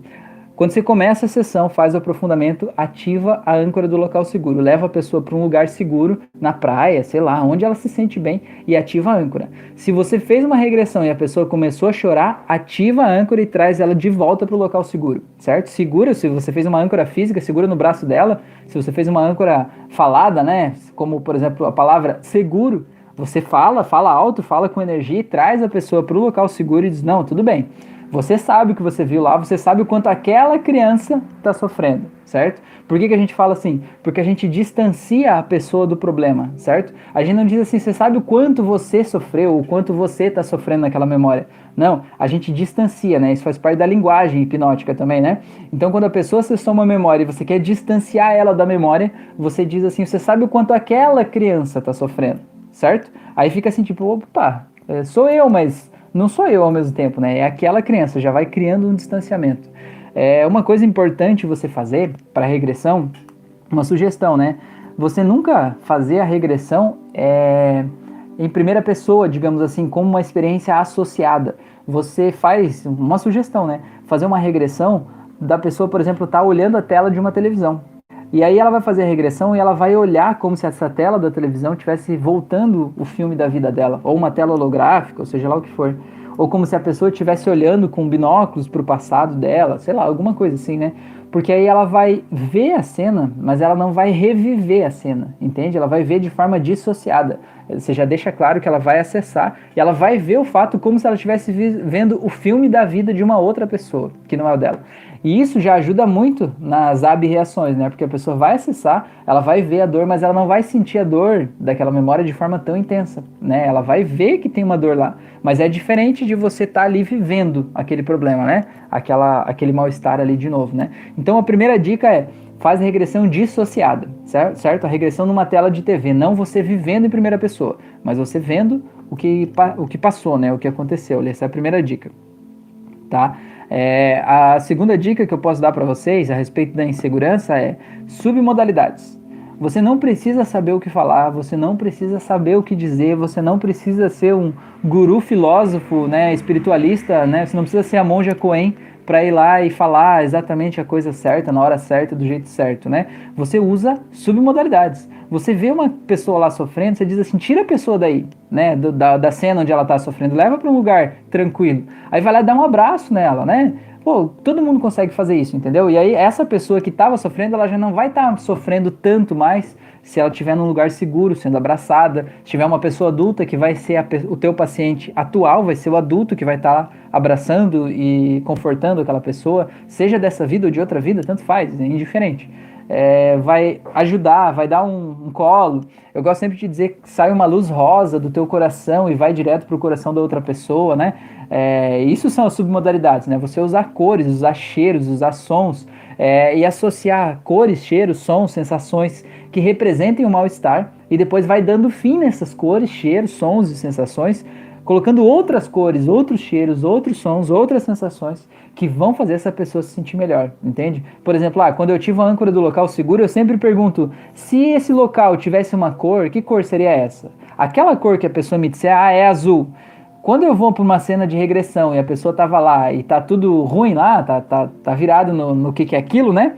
Quando você começa a sessão, faz o aprofundamento, ativa a âncora do local seguro, leva a pessoa para um lugar seguro, na praia, sei lá, onde ela se sente bem e ativa a âncora. Se você fez uma regressão e a pessoa começou a chorar, ativa a âncora e traz ela de volta para o local seguro, certo? Segura, se você fez uma âncora física, segura no braço dela. Se você fez uma âncora falada, né, como por exemplo a palavra seguro, você fala, fala alto, fala com energia e traz a pessoa para o local seguro e diz: Não, tudo bem. Você sabe o que você viu lá, você sabe o quanto aquela criança está sofrendo, certo? Por que, que a gente fala assim? Porque a gente distancia a pessoa do problema, certo? A gente não diz assim, você sabe o quanto você sofreu, o quanto você está sofrendo naquela memória. Não, a gente distancia, né? Isso faz parte da linguagem hipnótica também, né? Então, quando a pessoa acessou uma memória e você quer distanciar ela da memória, você diz assim, você sabe o quanto aquela criança está sofrendo, certo? Aí fica assim, tipo, opa, é, sou eu, mas não sou eu ao mesmo tempo, né? É aquela criança, já vai criando um distanciamento. É uma coisa importante você fazer para regressão, uma sugestão, né? Você nunca fazer a regressão é, em primeira pessoa, digamos assim, como uma experiência associada. Você faz uma sugestão, né? Fazer uma regressão da pessoa, por exemplo, estar tá olhando a tela de uma televisão. E aí ela vai fazer a regressão e ela vai olhar como se essa tela da televisão estivesse voltando o filme da vida dela, ou uma tela holográfica, ou seja lá o que for. Ou como se a pessoa estivesse olhando com binóculos para o passado dela, sei lá, alguma coisa assim, né? Porque aí ela vai ver a cena, mas ela não vai reviver a cena, entende? Ela vai ver de forma dissociada. Você já deixa claro que ela vai acessar e ela vai ver o fato como se ela estivesse vendo o filme da vida de uma outra pessoa, que não é o dela. E isso já ajuda muito nas ab-reações, né? Porque a pessoa vai acessar, ela vai ver a dor, mas ela não vai sentir a dor daquela memória de forma tão intensa, né? Ela vai ver que tem uma dor lá, mas é diferente de você estar tá ali vivendo aquele problema, né? Aquela, aquele mal-estar ali de novo, né? Então a primeira dica é faz a regressão dissociada, certo? A regressão numa tela de TV, não você vivendo em primeira pessoa, mas você vendo o que, o que passou, né? O que aconteceu. Essa é a primeira dica, tá? É, a segunda dica que eu posso dar para vocês a respeito da insegurança é submodalidades. Você não precisa saber o que falar, você não precisa saber o que dizer, você não precisa ser um guru filósofo, né, espiritualista, né, você não precisa ser a monja Coen para ir lá e falar exatamente a coisa certa, na hora certa, do jeito certo, né? Você usa submodalidades. Você vê uma pessoa lá sofrendo, você diz assim, tira a pessoa daí, né, do, da, da cena onde ela está sofrendo, leva para um lugar tranquilo. Aí vai lá dá um abraço nela, né? Pô, todo mundo consegue fazer isso, entendeu? E aí essa pessoa que estava sofrendo, ela já não vai estar tá sofrendo tanto mais se ela estiver num lugar seguro, sendo abraçada. Se tiver uma pessoa adulta que vai ser a, o teu paciente atual, vai ser o adulto que vai estar tá abraçando e confortando aquela pessoa, seja dessa vida ou de outra vida, tanto faz, é indiferente. É, vai ajudar, vai dar um, um, colo. Eu gosto sempre de dizer que sai uma luz rosa do teu coração e vai direto para o coração da outra pessoa, né? É, isso são as submodalidades, né? Você usar cores, usar cheiros, usar sons é, e associar cores, cheiros, sons, sensações que representem o mal-estar e depois vai dando fim nessas cores, cheiros, sons e sensações, colocando outras cores, outros cheiros, outros sons, outras sensações que vão fazer essa pessoa se sentir melhor, entende? Por exemplo, ah, quando eu tive a âncora do local seguro, eu sempre pergunto: se esse local tivesse uma cor, que cor seria essa? Aquela cor que a pessoa me disser, ah, é azul. Quando eu vou para uma cena de regressão e a pessoa tava lá e tá tudo ruim lá, tá, tá, tá virado no, no que, que é aquilo, né?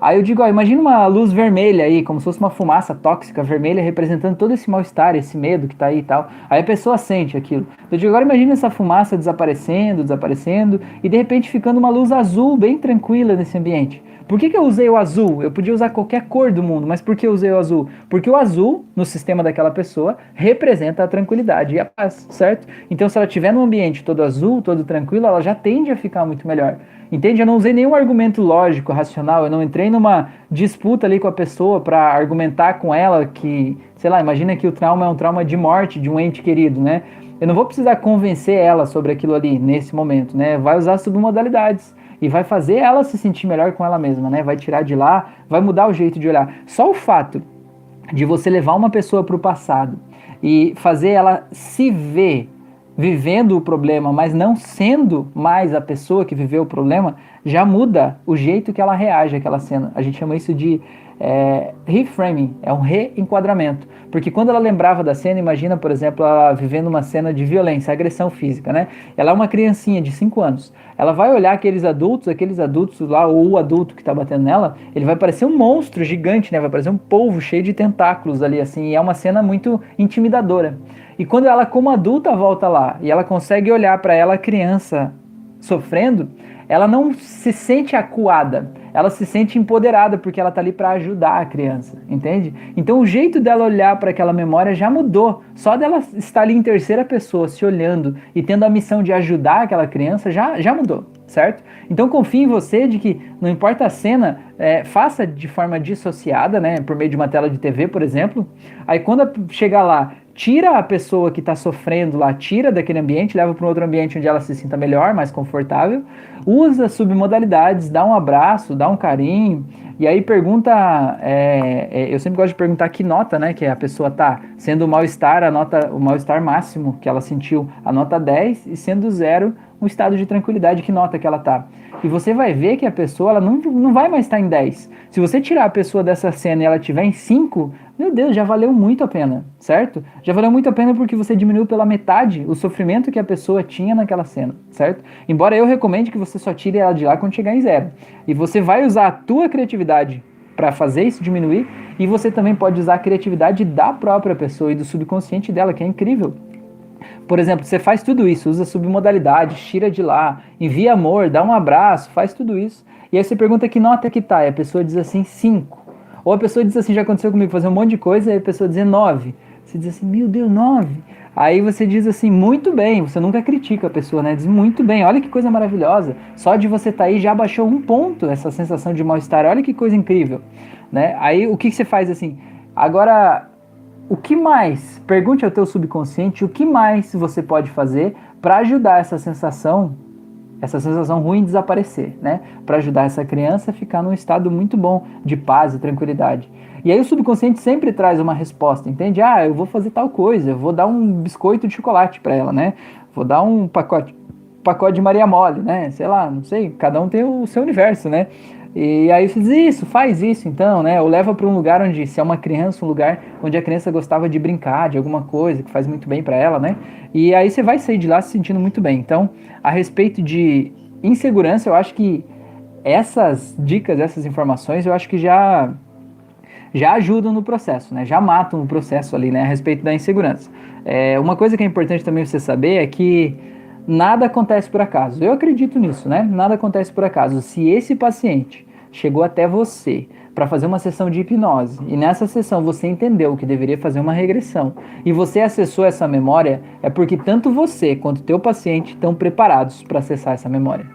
Aí eu digo, ó, imagina uma luz vermelha aí, como se fosse uma fumaça tóxica vermelha representando todo esse mal-estar, esse medo que tá aí e tal. Aí a pessoa sente aquilo. Eu digo, agora imagina essa fumaça desaparecendo, desaparecendo, e de repente ficando uma luz azul bem tranquila nesse ambiente. Por que, que eu usei o azul? Eu podia usar qualquer cor do mundo, mas por que eu usei o azul? Porque o azul, no sistema daquela pessoa, representa a tranquilidade e a paz, certo? Então, se ela estiver num ambiente todo azul, todo tranquilo, ela já tende a ficar muito melhor. Entende? Eu não usei nenhum argumento lógico, racional, eu não entrei numa disputa ali com a pessoa para argumentar com ela que, sei lá, imagina que o trauma é um trauma de morte de um ente querido, né? Eu não vou precisar convencer ela sobre aquilo ali nesse momento, né? Vai usar submodalidades e vai fazer ela se sentir melhor com ela mesma, né? Vai tirar de lá, vai mudar o jeito de olhar. Só o fato de você levar uma pessoa para o passado e fazer ela se ver vivendo o problema, mas não sendo mais a pessoa que viveu o problema, já muda o jeito que ela reage àquela cena. A gente chama isso de é, reframing, é um reenquadramento. Porque quando ela lembrava da cena, imagina, por exemplo, ela vivendo uma cena de violência, agressão física, né? Ela é uma criancinha de 5 anos. Ela vai olhar aqueles adultos, aqueles adultos lá, ou o adulto que tá batendo nela, ele vai parecer um monstro gigante, né? Vai parecer um polvo cheio de tentáculos ali, assim. E é uma cena muito intimidadora. E quando ela, como adulta, volta lá e ela consegue olhar para ela, criança, sofrendo, ela não se sente acuada, ela se sente empoderada porque ela está ali para ajudar a criança, entende? Então o jeito dela olhar para aquela memória já mudou. Só dela estar ali em terceira pessoa, se olhando e tendo a missão de ajudar aquela criança, já, já mudou, certo? Então confie em você de que não importa a cena, é, faça de forma dissociada, né? Por meio de uma tela de TV, por exemplo. Aí quando chegar lá tira a pessoa que está sofrendo lá, tira daquele ambiente, leva para um outro ambiente onde ela se sinta melhor, mais confortável, usa submodalidades, dá um abraço, dá um carinho, e aí pergunta, é, é, eu sempre gosto de perguntar que nota, né, que a pessoa tá, sendo o mal-estar, a nota, o mal-estar máximo que ela sentiu, a nota 10, e sendo zero, um estado de tranquilidade, que nota que ela tá. E você vai ver que a pessoa ela não, não vai mais estar em 10. Se você tirar a pessoa dessa cena e ela tiver em 5, meu Deus, já valeu muito a pena, certo? Já valeu muito a pena porque você diminuiu pela metade o sofrimento que a pessoa tinha naquela cena, certo? Embora eu recomende que você só tire ela de lá quando chegar em zero. E você vai usar a tua criatividade para fazer isso diminuir, e você também pode usar a criatividade da própria pessoa e do subconsciente dela, que é incrível. Por exemplo, você faz tudo isso, usa submodalidade, tira de lá, envia amor, dá um abraço, faz tudo isso. E aí você pergunta que nota que tá, e a pessoa diz assim, 5. Ou a pessoa diz assim, já aconteceu comigo, fazer um monte de coisa, e a pessoa diz 9. Você diz assim, meu Deus, 9. Aí você diz assim, muito bem, você nunca critica a pessoa, né? Diz muito bem, olha que coisa maravilhosa. Só de você estar tá aí já baixou um ponto essa sensação de mal-estar, olha que coisa incrível. Né? Aí o que, que você faz assim? Agora o que mais? Pergunte ao teu subconsciente o que mais você pode fazer para ajudar essa sensação, essa sensação ruim desaparecer, né? Para ajudar essa criança a ficar num estado muito bom de paz e tranquilidade. E aí o subconsciente sempre traz uma resposta, entende? Ah, eu vou fazer tal coisa, eu vou dar um biscoito de chocolate para ela, né? Vou dar um pacote pacote de Maria Mole, né? Sei lá, não sei, cada um tem o seu universo, né? E aí você diz isso, faz isso então, né? Ou leva para um lugar onde, se é uma criança, um lugar onde a criança gostava de brincar, de alguma coisa que faz muito bem para ela, né? E aí você vai sair de lá se sentindo muito bem. Então, a respeito de insegurança, eu acho que essas dicas, essas informações, eu acho que já já ajudam no processo, né? Já matam o processo ali, né? A respeito da insegurança. É, uma coisa que é importante também você saber é que nada acontece por acaso. Eu acredito nisso, né? Nada acontece por acaso. Se esse paciente chegou até você para fazer uma sessão de hipnose e nessa sessão você entendeu que deveria fazer uma regressão e você acessou essa memória, é porque tanto você quanto teu paciente estão preparados para acessar essa memória.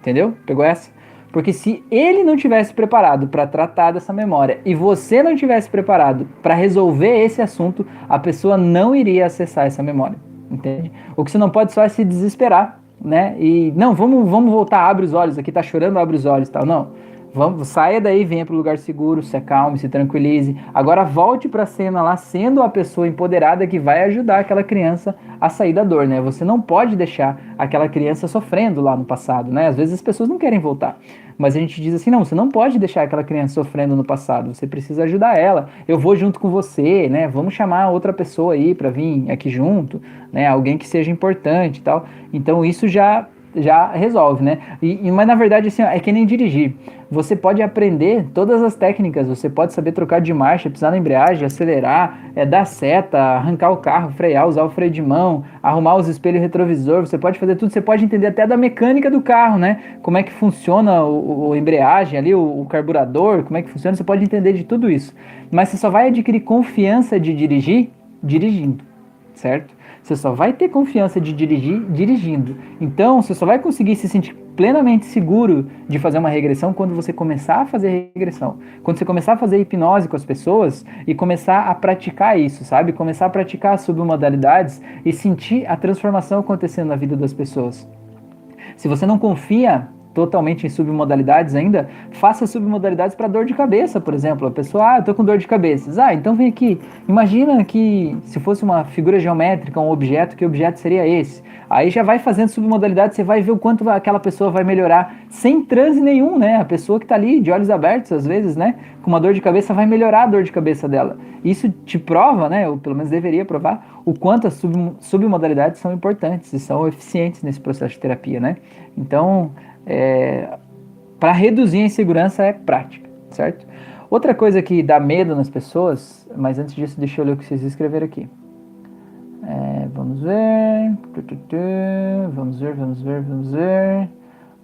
Entendeu? Pegou essa? Porque se ele não tivesse preparado para tratar dessa memória e você não tivesse preparado para resolver esse assunto, a pessoa não iria acessar essa memória entende? O que você não pode só é se desesperar, né? E não, vamos, vamos voltar, abre os olhos aqui, tá chorando, abre os olhos, tal. Não. Vamos, saia daí, venha para o lugar seguro, se acalme, se tranquilize. Agora volte para a cena lá, sendo a pessoa empoderada que vai ajudar aquela criança a sair da dor, né? Você não pode deixar aquela criança sofrendo lá no passado, né? Às vezes as pessoas não querem voltar. Mas a gente diz assim, não, você não pode deixar aquela criança sofrendo no passado, você precisa ajudar ela. Eu vou junto com você, né? Vamos chamar outra pessoa aí para vir aqui junto, né? Alguém que seja importante e tal. Então isso já já resolve, né? E, mas na verdade, assim, é que nem dirigir. Você pode aprender todas as técnicas, você pode saber trocar de marcha, pisar na embreagem, acelerar, é, dar seta, arrancar o carro, frear, usar o freio de mão, arrumar os espelhos retrovisor, você pode fazer tudo, você pode entender até da mecânica do carro, né? Como é que funciona o, embreagem ali, o, o carburador, como é que funciona, você pode entender de tudo isso. Mas você só vai adquirir confiança de dirigir dirigindo, certo? Você só vai ter confiança de dirigir dirigindo. Então, você só vai conseguir se sentir plenamente seguro de fazer uma regressão quando você começar a fazer regressão. Quando você começar a fazer hipnose com as pessoas e começar a praticar isso, sabe? Começar a praticar submodalidades e sentir a transformação acontecendo na vida das pessoas. Se você não confia totalmente em submodalidades ainda, faça submodalidades para dor de cabeça, por exemplo. A pessoa, ah, eu tô com dor de cabeça. Ah, então vem aqui. Imagina que se fosse uma figura geométrica, um objeto, que objeto seria esse? Aí já vai fazendo submodalidade, você vai ver o quanto aquela pessoa vai melhorar sem transe nenhum, né? A pessoa que está ali de olhos abertos, às vezes, né? Com uma dor de cabeça, vai melhorar a dor de cabeça dela. Isso te prova, né? Ou pelo menos deveria provar, o quanto as sub, submodalidades são importantes e são eficientes nesse processo de terapia, né? Então, é, para reduzir a insegurança é prática, certo? Outra coisa que dá medo nas pessoas, mas antes disso, deixa eu ler o que vocês escreveram aqui. É, vamos ver. Vamos ver, vamos ver, vamos ver.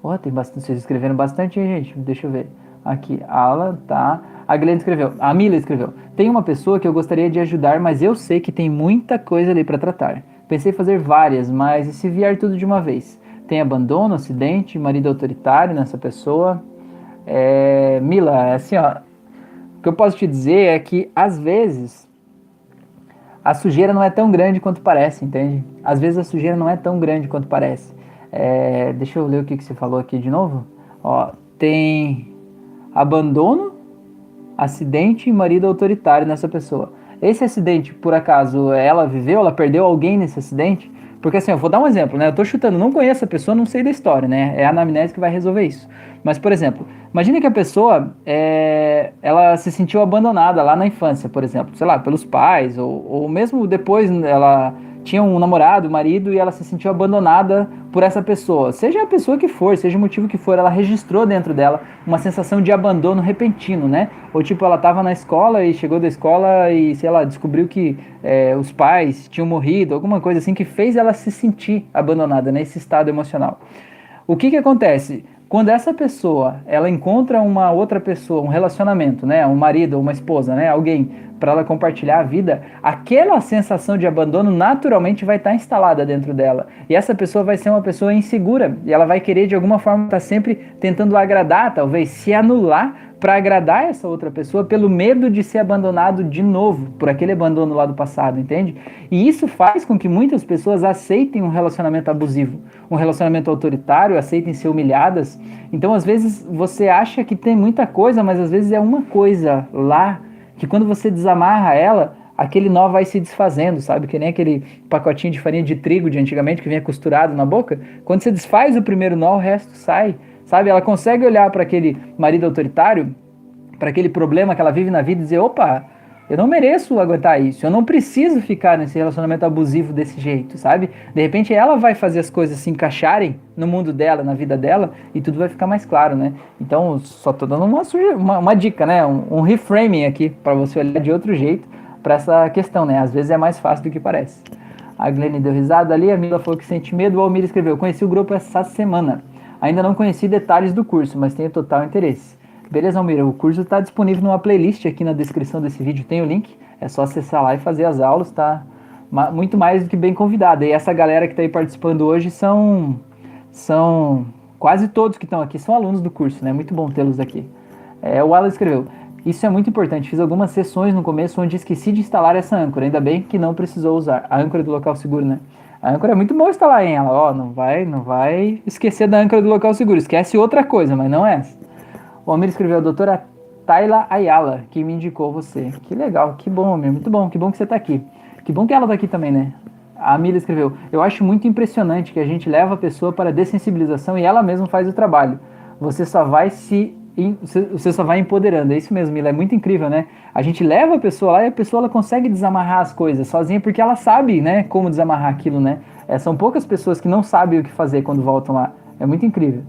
Oh, tem bastante. Vocês escreveram bastante, gente. Deixa eu ver. Aqui, Ala, tá. A Glenn escreveu. A Mila escreveu. Tem uma pessoa que eu gostaria de ajudar, mas eu sei que tem muita coisa ali para tratar. Pensei em fazer várias, mas e se vier tudo de uma vez? Tem abandono, acidente, marido autoritário nessa pessoa. É, Mila, assim, ó. O que eu posso te dizer é que às vezes a sujeira não é tão grande quanto parece, entende? Às vezes a sujeira não é tão grande quanto parece. É, deixa eu ler o que, que você falou aqui de novo. Ó, tem abandono, acidente e marido autoritário nessa pessoa. Esse acidente, por acaso, ela viveu, ela perdeu alguém nesse acidente? Porque assim, eu vou dar um exemplo, né? Eu tô chutando, não conheço a pessoa, não sei da história, né? É a anamnese que vai resolver isso. Mas, por exemplo, Imagine que a pessoa é, ela se sentiu abandonada lá na infância, por exemplo, sei lá, pelos pais, ou, ou mesmo depois ela tinha um namorado, um marido, e ela se sentiu abandonada por essa pessoa. Seja a pessoa que for, seja o motivo que for, ela registrou dentro dela uma sensação de abandono repentino, né? Ou tipo, ela estava na escola e chegou da escola e, sei lá, descobriu que é, os pais tinham morrido, alguma coisa assim que fez ela se sentir abandonada nesse estado emocional. O que que acontece? Quando essa pessoa, ela encontra uma outra pessoa, um relacionamento, né, um marido, uma esposa, né, alguém para ela compartilhar a vida, aquela sensação de abandono naturalmente vai estar tá instalada dentro dela. E essa pessoa vai ser uma pessoa insegura e ela vai querer de alguma forma estar tá sempre tentando agradar, talvez se anular para agradar essa outra pessoa pelo medo de ser abandonado de novo por aquele abandono lá do passado, entende? E isso faz com que muitas pessoas aceitem um relacionamento abusivo, um relacionamento autoritário, aceitem ser humilhadas. Então, às vezes você acha que tem muita coisa, mas às vezes é uma coisa lá que quando você desamarra ela, aquele nó vai se desfazendo, sabe? Que nem aquele pacotinho de farinha de trigo de antigamente que vinha costurado na boca. Quando você desfaz o primeiro nó, o resto sai sabe? Ela consegue olhar para aquele marido autoritário, para aquele problema que ela vive na vida e dizer: opa, eu não mereço aguentar isso, eu não preciso ficar nesse relacionamento abusivo desse jeito, sabe? De repente ela vai fazer as coisas se encaixarem no mundo dela, na vida dela, e tudo vai ficar mais claro, né? Então, só tô dando uma, uma, uma dica, né? Um, um reframing aqui para você olhar de outro jeito para essa questão, né? Às vezes é mais fácil do que parece. A Glenn deu risada ali, a Mila falou que sente medo, o Almir escreveu: Conheci o grupo essa semana. Ainda não conheci detalhes do curso, mas tenho total interesse. Beleza, Almira? O curso está disponível numa playlist aqui na descrição desse vídeo, tem o link. É só acessar lá e fazer as aulas, tá? Muito mais do que bem convidado. E essa galera que está aí participando hoje são, são quase todos que estão aqui são alunos do curso, né? Muito bom tê-los aqui. É, o Alan escreveu: Isso é muito importante. Fiz algumas sessões no começo onde esqueci de instalar essa âncora. Ainda bem que não precisou usar. A âncora do local seguro, né? A âncora é muito bom instalar em ela. Ó, não vai, não vai esquecer da âncora do local seguro. Esquece outra coisa, mas não essa. O Almir escreveu a doutora Tayla Ayala, que me indicou você. Que legal, que bom, Almir. Muito bom, que bom que você está aqui. Que bom que ela está aqui também, né? A Mila escreveu: Eu acho muito impressionante que a gente leva a pessoa para dessensibilização e ela mesma faz o trabalho. Você só vai se você só vai empoderando. É isso mesmo, Mila. É muito incrível, né? A gente leva a pessoa lá e a pessoa ela consegue desamarrar as coisas sozinha porque ela sabe, né, como desamarrar aquilo, né? É, são poucas pessoas que não sabem o que fazer quando voltam lá. É muito incrível.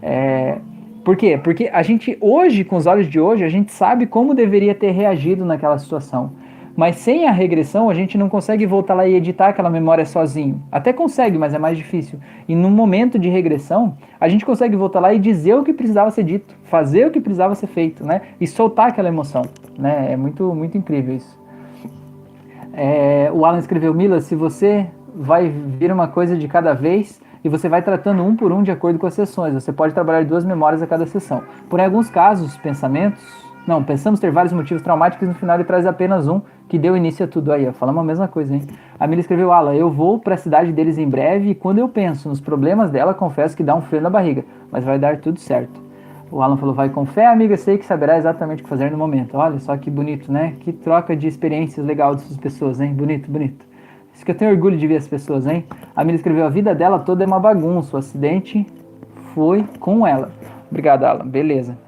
É, por quê? Porque a gente hoje, com os olhos de hoje, a gente sabe como deveria ter reagido naquela situação. Mas sem a regressão, a gente não consegue voltar lá e editar aquela memória sozinho. Até consegue, mas é mais difícil. E no momento de regressão, a gente consegue voltar lá e dizer o que precisava ser dito, fazer o que precisava ser feito, né? E soltar aquela emoção, né? É muito, muito incrível isso. É, o Alan escreveu, Mila, se você vai vir uma coisa de cada vez e você vai tratando um por um de acordo com as sessões. Você pode trabalhar duas memórias a cada sessão. Por alguns casos, pensamentos Não, pensamos ter vários motivos traumáticos no final ele traz apenas um que deu início a tudo aí. Falamos a mesma coisa, hein? A Mila escreveu, Alan, eu vou para a cidade deles em breve e quando eu penso nos problemas dela, confesso que dá um frio na barriga, mas vai dar tudo certo. O Alan falou, vai com fé, amiga, sei que saberá exatamente o que fazer no momento. Olha só que bonito, né? Que troca de experiências legal dessas pessoas, hein? Bonito, bonito. Isso que eu tenho orgulho de ver as pessoas, hein? A Mila escreveu, a vida dela toda é uma bagunça, o acidente foi com ela. Obrigado, Alan. Beleza.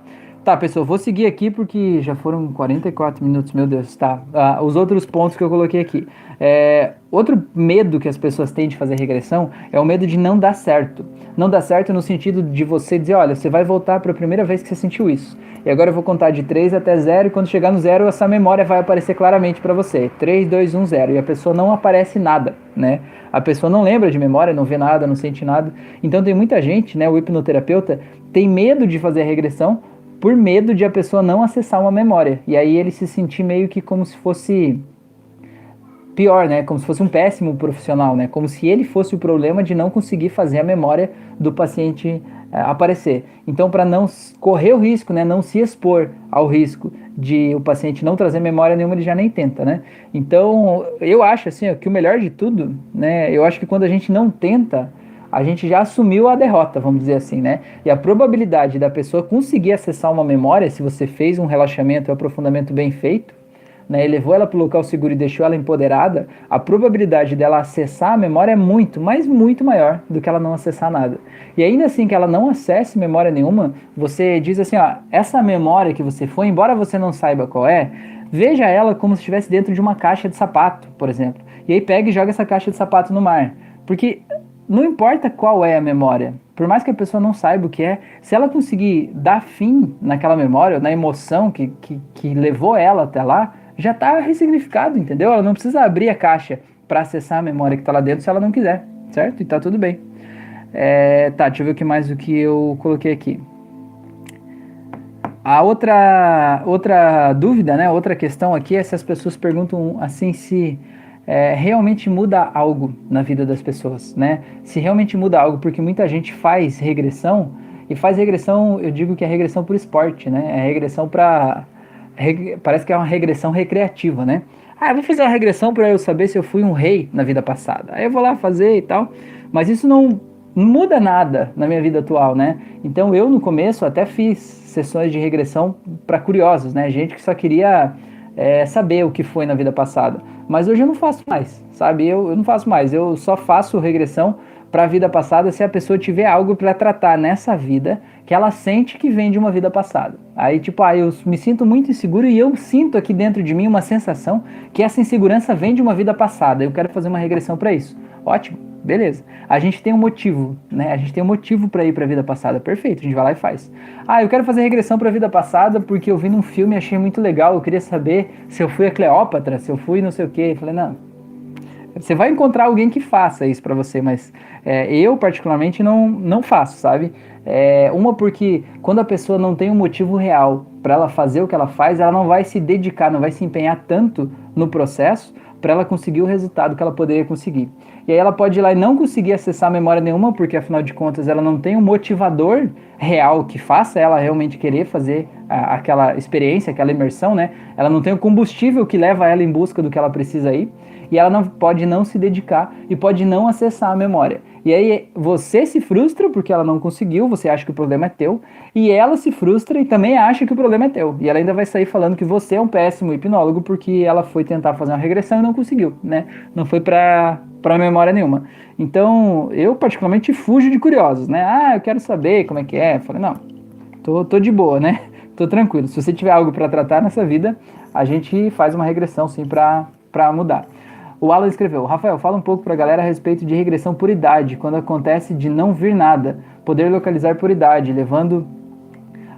Tá, pessoal, vou seguir aqui porque já foram 44 minutos, meu Deus, tá. Ah, os outros pontos que eu coloquei aqui. É, outro medo que as pessoas têm de fazer regressão é o medo de não dar certo. Não dar certo no sentido de você dizer, olha, você vai voltar para a primeira vez que você sentiu isso. E agora eu vou contar de 3 até 0 e quando chegar no 0 essa memória vai aparecer claramente para você. 3, 2, 1, 0. E a pessoa não aparece nada, né? A pessoa não lembra de memória, não vê nada, não sente nada. Então tem muita gente, né, o hipnoterapeuta tem medo de fazer a regressão por medo de a pessoa não acessar uma memória. E aí ele se sentir meio que como se fosse pior, né? Como se fosse um péssimo profissional, né? Como se ele fosse o problema de não conseguir fazer a memória do paciente é, aparecer. Então, para não correr o risco, né? Não se expor ao risco de o paciente não trazer memória nenhuma, ele já nem tenta, né? Então, eu acho assim, que o melhor de tudo, né? Eu acho que quando a gente não tenta a gente já assumiu a derrota, vamos dizer assim, né? E a probabilidade da pessoa conseguir acessar uma memória, se você fez um relaxamento e um aprofundamento bem feito, né, e levou ela para o local seguro e deixou ela empoderada, a probabilidade dela acessar a memória é muito, mas muito maior do que ela não acessar nada. E ainda assim que ela não acesse memória nenhuma, você diz assim, ó, essa memória que você foi, embora você não saiba qual é, veja ela como se estivesse dentro de uma caixa de sapato, por exemplo. E aí pega e joga essa caixa de sapato no mar. Porque não importa qual é a memória, por mais que a pessoa não saiba o que é, se ela conseguir dar fim naquela memória, na emoção que, que, que levou ela até lá, já está ressignificado, entendeu? Ela não precisa abrir a caixa para acessar a memória que está lá dentro se ela não quiser, certo? E tá tudo bem. É, tá, deixa eu ver o que mais o que eu coloquei aqui. A outra, outra dúvida, né, outra questão aqui é se as pessoas perguntam assim se é, realmente muda algo na vida das pessoas, né? Se realmente muda algo, porque muita gente faz regressão e faz regressão, eu digo que é regressão por esporte, né? É regressão para parece que é uma regressão recreativa, né? Ah, eu vou fazer uma regressão para eu saber se eu fui um rei na vida passada. Aí eu vou lá fazer e tal, mas isso não muda nada na minha vida atual, né? Então eu no começo até fiz sessões de regressão para curiosos, né? Gente que só queria é, saber o que foi na vida passada. Mas hoje eu não faço mais, sabe? Eu, eu não faço mais. Eu só faço regressão para a vida passada se a pessoa tiver algo para tratar nessa vida que ela sente que vem de uma vida passada. Aí, tipo, ah, eu me sinto muito inseguro e eu sinto aqui dentro de mim uma sensação que essa insegurança vem de uma vida passada. Eu quero fazer uma regressão para isso. Ótimo, beleza. A gente tem um motivo, né? A gente tem um motivo para ir para a vida passada. Perfeito, a gente vai lá e faz. Ah, eu quero fazer regressão para a vida passada porque eu vi num filme e achei muito legal. Eu queria saber se eu fui a Cleópatra, se eu fui não sei o quê. Eu falei, não. Você vai encontrar alguém que faça isso para você, mas é, eu particularmente não, não faço, sabe? É, uma porque quando a pessoa não tem um motivo real para ela fazer o que ela faz, ela não vai se dedicar, não vai se empenhar tanto no processo para ela conseguir o resultado que ela poderia conseguir. E aí ela pode ir lá e não conseguir acessar memória nenhuma, porque afinal de contas ela não tem um motivador real que faça ela realmente querer fazer a, aquela experiência, aquela imersão, né? Ela não tem o combustível que leva ela em busca do que ela precisa ir, e ela não pode não se dedicar e pode não acessar a memória. E aí você se frustra porque ela não conseguiu, você acha que o problema é teu, e ela se frustra e também acha que o problema é teu. E ela ainda vai sair falando que você é um péssimo hipnólogo porque ela foi tentar fazer uma regressão e não conseguiu, né? Não foi para para memória nenhuma. Então, eu particularmente fujo de curiosos, né? Ah, eu quero saber como é que é. Falei, não, tô, tô de boa, né? Tô tranquilo. Se você tiver algo para tratar nessa vida, a gente faz uma regressão sim para mudar. O Alan escreveu: Rafael, fala um pouco para a galera a respeito de regressão por idade, quando acontece de não vir nada, poder localizar por idade, levando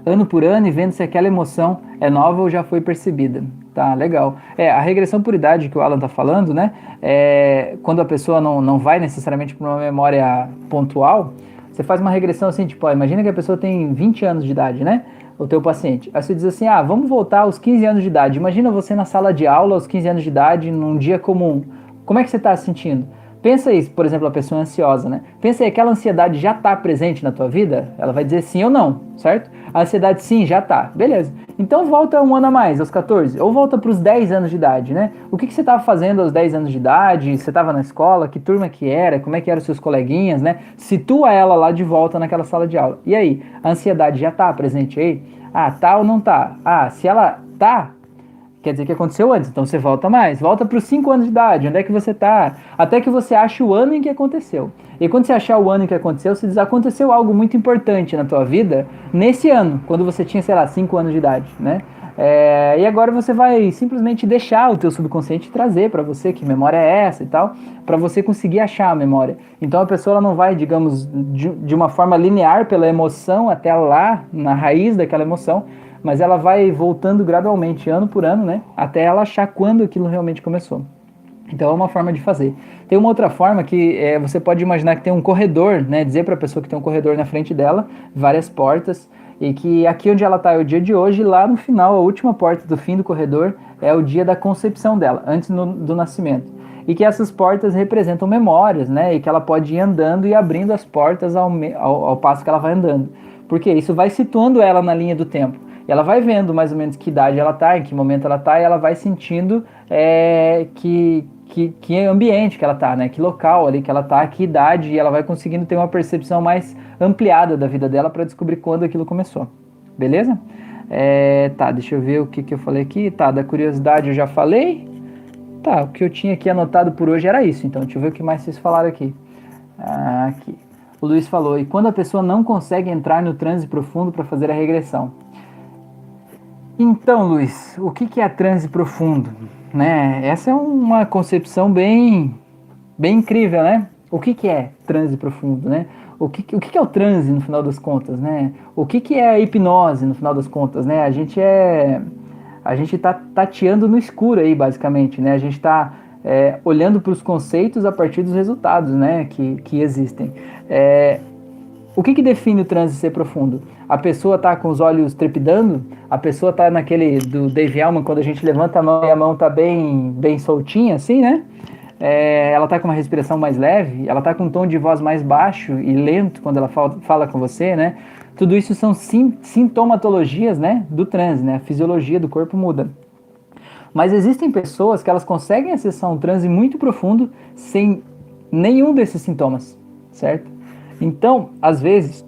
ano por ano e vendo se aquela emoção é nova ou já foi percebida. Tá, legal. É, a regressão por idade que o Alan tá falando, né? É, quando a pessoa não, não vai necessariamente para uma memória pontual, você faz uma regressão assim, tipo, ó, imagina que a pessoa tem 20 anos de idade, né? O teu paciente. Aí você diz assim: ah, vamos voltar aos 15 anos de idade. Imagina você na sala de aula aos 15 anos de idade, num dia comum. Como é que você está se sentindo? Pensa aí, por exemplo, a pessoa ansiosa, né? Pensa aí, aquela ansiedade já está presente na tua vida? Ela vai dizer sim ou não, certo? A ansiedade sim, já está, beleza. Então volta um ano a mais, aos 14, ou volta para os 10 anos de idade, né? O que, que você estava fazendo aos 10 anos de idade? Você estava na escola? Que turma que era? Como é que eram os seus coleguinhas, né? Situa ela lá de volta naquela sala de aula. E aí, a ansiedade já está presente aí? Ah, tá ou não tá? Ah, se ela tá, quer dizer que aconteceu antes, então você volta mais, volta para os 5 anos de idade, onde é que você está, até que você ache o ano em que aconteceu. E quando você achar o ano em que aconteceu, você diz, aconteceu algo muito importante na tua vida nesse ano, quando você tinha, sei lá, 5 anos de idade, né? É, e agora você vai simplesmente deixar o teu subconsciente trazer para você que memória é essa e tal, para você conseguir achar a memória. Então a pessoa não vai, digamos, de, de uma forma linear pela emoção até lá na raiz daquela emoção, mas ela vai voltando gradualmente, ano por ano, né? Até ela achar quando aquilo realmente começou. Então é uma forma de fazer. Tem uma outra forma que é, você pode imaginar que tem um corredor, né? Dizer para a pessoa que tem um corredor na frente dela, várias portas, e que aqui onde ela está é o dia de hoje, lá no final, a última porta do fim do corredor é o dia da concepção dela, antes no, do nascimento. E que essas portas representam memórias, né? E que ela pode ir andando e abrindo as portas ao, ao, ao passo que ela vai andando. Porque isso vai situando ela na linha do tempo. Ela vai vendo mais ou menos que idade ela está, em que momento ela está, e ela vai sentindo é, que, que, que ambiente que ela está, né? Que local ali que ela está, que idade, e ela vai conseguindo ter uma percepção mais ampliada da vida dela para descobrir quando aquilo começou. Beleza? É, tá, deixa eu ver o que, que eu falei aqui. Tá, da curiosidade eu já falei. Tá, o que eu tinha aqui anotado por hoje era isso. Então, deixa eu ver o que mais vocês falaram aqui. Aqui. O Luiz falou: e quando a pessoa não consegue entrar no transe profundo para fazer a regressão? Então, Luiz, o que, é transe profundo? Né? Essa é uma concepção bem, bem incrível, né? O que, é transe profundo, né? O que, o que é o transe no final das contas, né? O que, que é a hipnose no final das contas, né? A gente é, a gente está tateando no escuro aí, basicamente, né? A gente está é, olhando para os conceitos a partir dos resultados, né? Que, que existem. É, o que, que define o transe ser profundo? A pessoa está com os olhos trepidando? A pessoa está naquele do Dave Elman, quando a gente levanta a mão e a mão está bem, bem soltinha, assim, né? É, ela está com uma respiração mais leve, ela está com um tom de voz mais baixo e lento quando ela fala, fala com você, né? Tudo isso são sim, sintomatologias, né, do transe, né? A fisiologia do corpo muda. Mas existem pessoas que elas conseguem acessar um transe muito profundo sem nenhum desses sintomas, certo? Então, às vezes,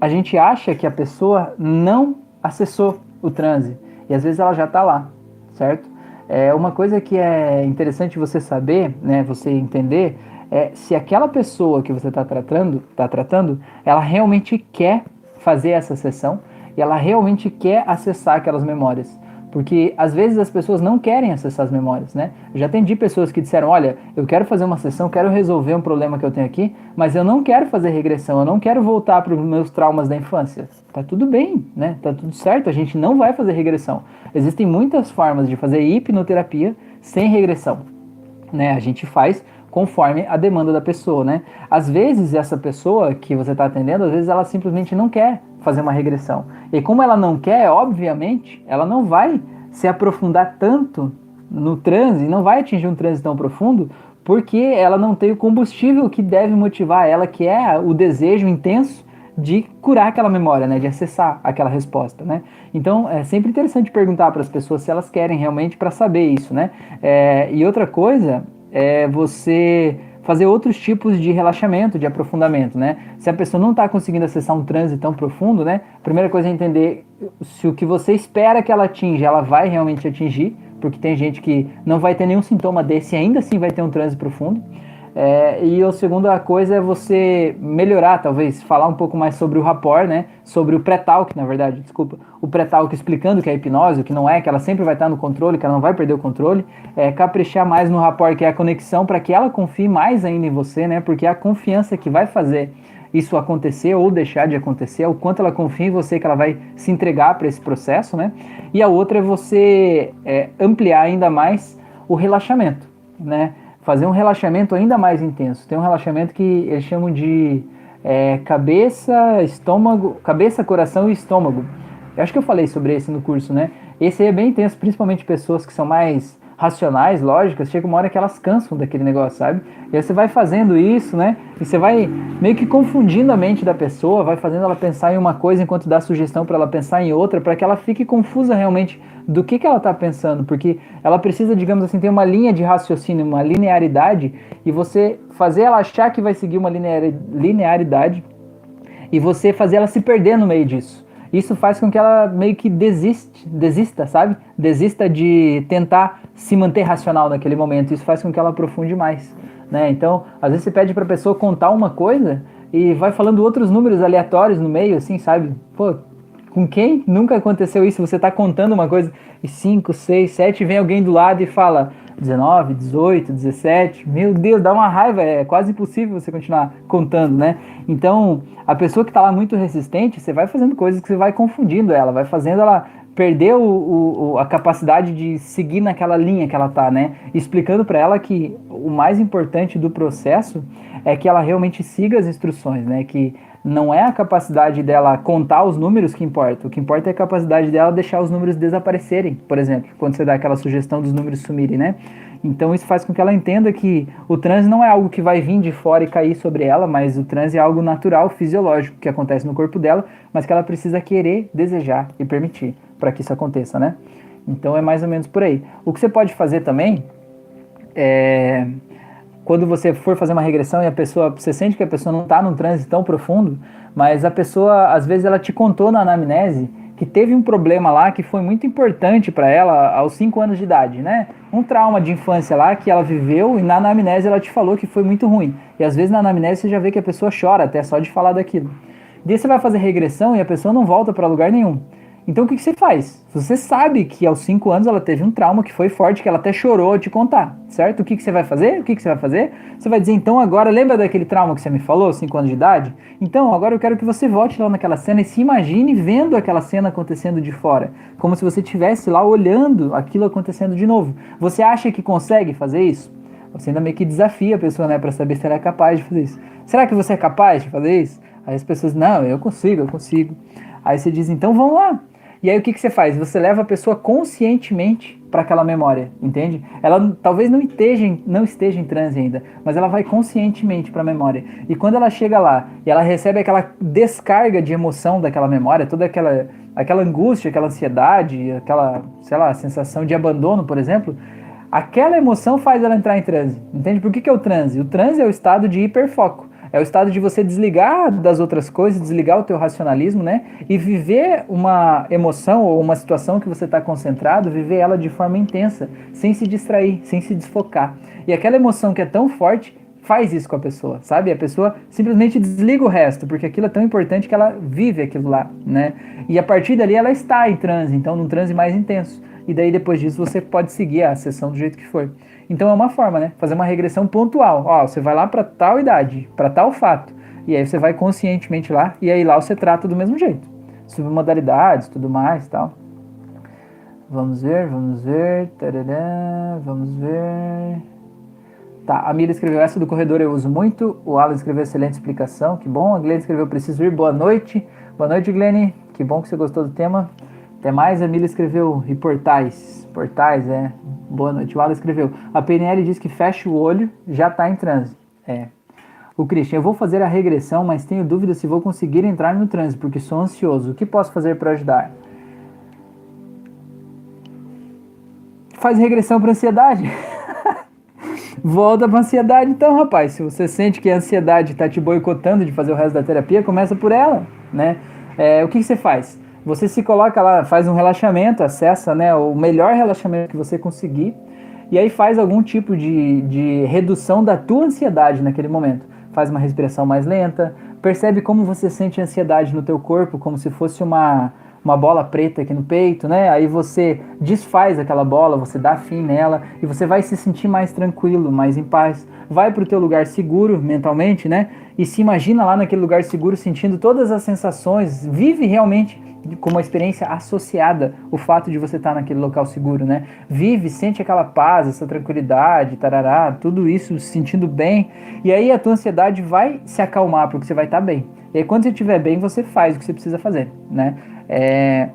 a gente acha que a pessoa não acessou o transe e às vezes ela já está lá, certo? É uma coisa que é interessante você saber, né, você entender, é se aquela pessoa que você está tratando, tá tratando, ela realmente quer fazer essa sessão e ela realmente quer acessar aquelas memórias. Porque às vezes as pessoas não querem acessar as memórias, né? Eu já atendi pessoas que disseram: Olha, eu quero fazer uma sessão, quero resolver um problema que eu tenho aqui, mas eu não quero fazer regressão, eu não quero voltar para os meus traumas da infância. Tá tudo bem, né? Tá tudo certo, a gente não vai fazer regressão. Existem muitas formas de fazer hipnoterapia sem regressão, né? A gente faz conforme a demanda da pessoa, né? Às vezes essa pessoa que você está atendendo, às vezes ela simplesmente não quer fazer uma regressão. E como ela não quer, obviamente, ela não vai se aprofundar tanto no transe, não vai atingir um transe tão profundo, porque ela não tem o combustível que deve motivar ela, que é o desejo intenso de curar aquela memória, né, de acessar aquela resposta, né. Então é sempre interessante perguntar para as pessoas se elas querem realmente para saber isso, né. É, e outra coisa é você fazer outros tipos de relaxamento, de aprofundamento, né? Se a pessoa não está conseguindo acessar um transe tão profundo, né? A primeira coisa é entender se o que você espera que ela atinja, ela vai realmente atingir, porque tem gente que não vai ter nenhum sintoma desse e ainda assim vai ter um transe profundo. É, e a segunda coisa é você melhorar, talvez, falar um pouco mais sobre o rapport, né? Sobre o pré-talk, na verdade, desculpa. O pré-talk explicando que é hipnose, o que não é, que ela sempre vai estar no controle, que ela não vai perder o controle. É, caprichar mais no rapport, que é a conexão, para que ela confie mais ainda em você, né? Porque é a confiança que vai fazer isso acontecer ou deixar de acontecer, é o quanto ela confia em você que ela vai se entregar para esse processo, né? E a outra é você é, ampliar ainda mais o relaxamento, né? Fazer um relaxamento ainda mais intenso. Tem um relaxamento que eles chamam de é, cabeça, estômago, cabeça, coração e estômago. Eu acho que eu falei sobre esse no curso, né? Esse aí é bem intenso, principalmente pessoas que são mais racionais, lógicas, chega uma hora que elas cansam daquele negócio, sabe? E aí você vai fazendo isso, né? E você vai meio que confundindo a mente da pessoa, vai fazendo ela pensar em uma coisa enquanto dá sugestão para ela pensar em outra, para que ela fique confusa realmente do que, que ela está pensando, porque ela precisa, digamos assim, ter uma linha de raciocínio, uma linearidade, e você fazer ela achar que vai seguir uma linearidade e você fazer ela se perder no meio disso. Isso faz com que ela meio que desiste, desista, sabe? Desista de tentar se manter racional naquele momento. Isso faz com que ela aprofunde mais, né? Então, às vezes você pede para a pessoa contar uma coisa e vai falando outros números aleatórios no meio, assim, sabe? Pô, com quem nunca aconteceu isso? Você está contando uma coisa e 5, 6, 7, vem alguém do lado e fala 19, 18, 17. Meu Deus, dá uma raiva, é quase impossível você continuar contando, né? Então, a pessoa que está lá muito resistente, você vai fazendo coisas que você vai confundindo ela, vai fazendo ela perder o, o, a capacidade de seguir naquela linha que ela tá, né? Explicando para ela que o mais importante do processo é que ela realmente siga as instruções, né? Que não é a capacidade dela contar os números que importa. O que importa é a capacidade dela deixar os números desaparecerem, por exemplo, quando você dá aquela sugestão dos números sumirem, né? Então isso faz com que ela entenda que o transe não é algo que vai vir de fora e cair sobre ela, mas o transe é algo natural, fisiológico, que acontece no corpo dela, mas que ela precisa querer, desejar e permitir para que isso aconteça, né? Então é mais ou menos por aí. O que você pode fazer também é quando você for fazer uma regressão e a pessoa, você sente que a pessoa não está num transe tão profundo, mas a pessoa, às vezes, ela te contou na anamnese que teve um problema lá que foi muito importante para ela aos 5 anos de idade, né? Um trauma de infância lá que ela viveu e na anamnese ela te falou que foi muito ruim. E às vezes na anamnese você já vê que a pessoa chora até só de falar daquilo. Daí você vai fazer regressão e a pessoa não volta para lugar nenhum. Então o que, que, você faz? Você sabe que aos 5 anos ela teve um trauma que foi forte, que ela até chorou te contar, certo? O que, que você vai fazer? O que, que você vai fazer? Você vai dizer, então agora, lembra daquele trauma que você me falou, 5 anos de idade? Então, agora eu quero que você volte lá naquela cena e se imagine vendo aquela cena acontecendo de fora. Como se você estivesse lá olhando aquilo acontecendo de novo. Você acha que consegue fazer isso? Você ainda meio que desafia a pessoa, né, para saber se ela é capaz de fazer isso. Será que você é capaz de fazer isso? Aí as pessoas, não, eu consigo, eu consigo. Aí você diz, então vamos lá e aí o que, que você faz? Você leva a pessoa conscientemente para aquela memória, entende? Ela talvez não esteja, em, não esteja em transe ainda, mas ela vai conscientemente para a memória. E quando ela chega lá e ela recebe aquela descarga de emoção daquela memória, toda aquela, aquela angústia, aquela ansiedade, aquela, sei lá, sensação de abandono, por exemplo, aquela emoção faz ela entrar em transe. Entende? Por que, que é o transe? O transe é o estado de hiperfoco. É o estado de você desligar das outras coisas, desligar o teu racionalismo, né? E viver uma emoção ou uma situação que você está concentrado, viver ela de forma intensa, sem se distrair, sem se desfocar. E aquela emoção que é tão forte faz isso com a pessoa, sabe? A pessoa simplesmente desliga o resto, porque aquilo é tão importante que ela vive aquilo lá, né? E a partir dali ela está em transe, então num transe mais intenso. E daí depois disso você pode seguir a sessão do jeito que for. Então é uma forma, né? Fazer uma regressão pontual. Ó, você vai lá para tal idade, para tal fato. E aí você vai conscientemente lá e aí lá você trata do mesmo jeito. Submodalidades, tudo mais, tal. Vamos ver, vamos ver. Tarará, vamos ver. Tá, a Mila escreveu essa do corredor eu uso muito. O Alan escreveu excelente explicação, que bom. A Glenn escreveu preciso ir, boa noite. Boa noite, Glenn. Que bom que você gostou do tema. Até mais, a Mila escreveu e portais. Portais, é. Boa noite. O Alan escreveu. A PNL diz que fecha o olho, já está em transe. É. O Christian, eu vou fazer a regressão, mas tenho dúvida se vou conseguir entrar no transe, porque sou ansioso. O que posso fazer para ajudar? Faz regressão para ansiedade. Volta para ansiedade, então, rapaz. Se você sente que a ansiedade está te boicotando de fazer o resto da terapia, começa por ela, né? É, o que, que você faz? Você se coloca lá, faz um relaxamento, acessa né, o melhor relaxamento que você conseguir, e aí faz algum tipo de, de redução da tua ansiedade naquele momento. Faz uma respiração mais lenta, percebe como você sente ansiedade no teu corpo, como se fosse uma, uma bola preta aqui no peito, né? Aí você desfaz aquela bola, você dá fim nela e você vai se sentir mais tranquilo, mais em paz. Vai para o teu lugar seguro mentalmente, né? E se imagina lá naquele lugar seguro, sentindo todas as sensações, vive realmente com uma experiência associada o fato de você estar naquele local seguro, né? Vive, sente aquela paz, essa tranquilidade, tarará, tudo isso se sentindo bem, e aí a tua ansiedade vai se acalmar porque você vai estar bem. E aí quando você estiver bem, você faz o que você precisa fazer, né? É,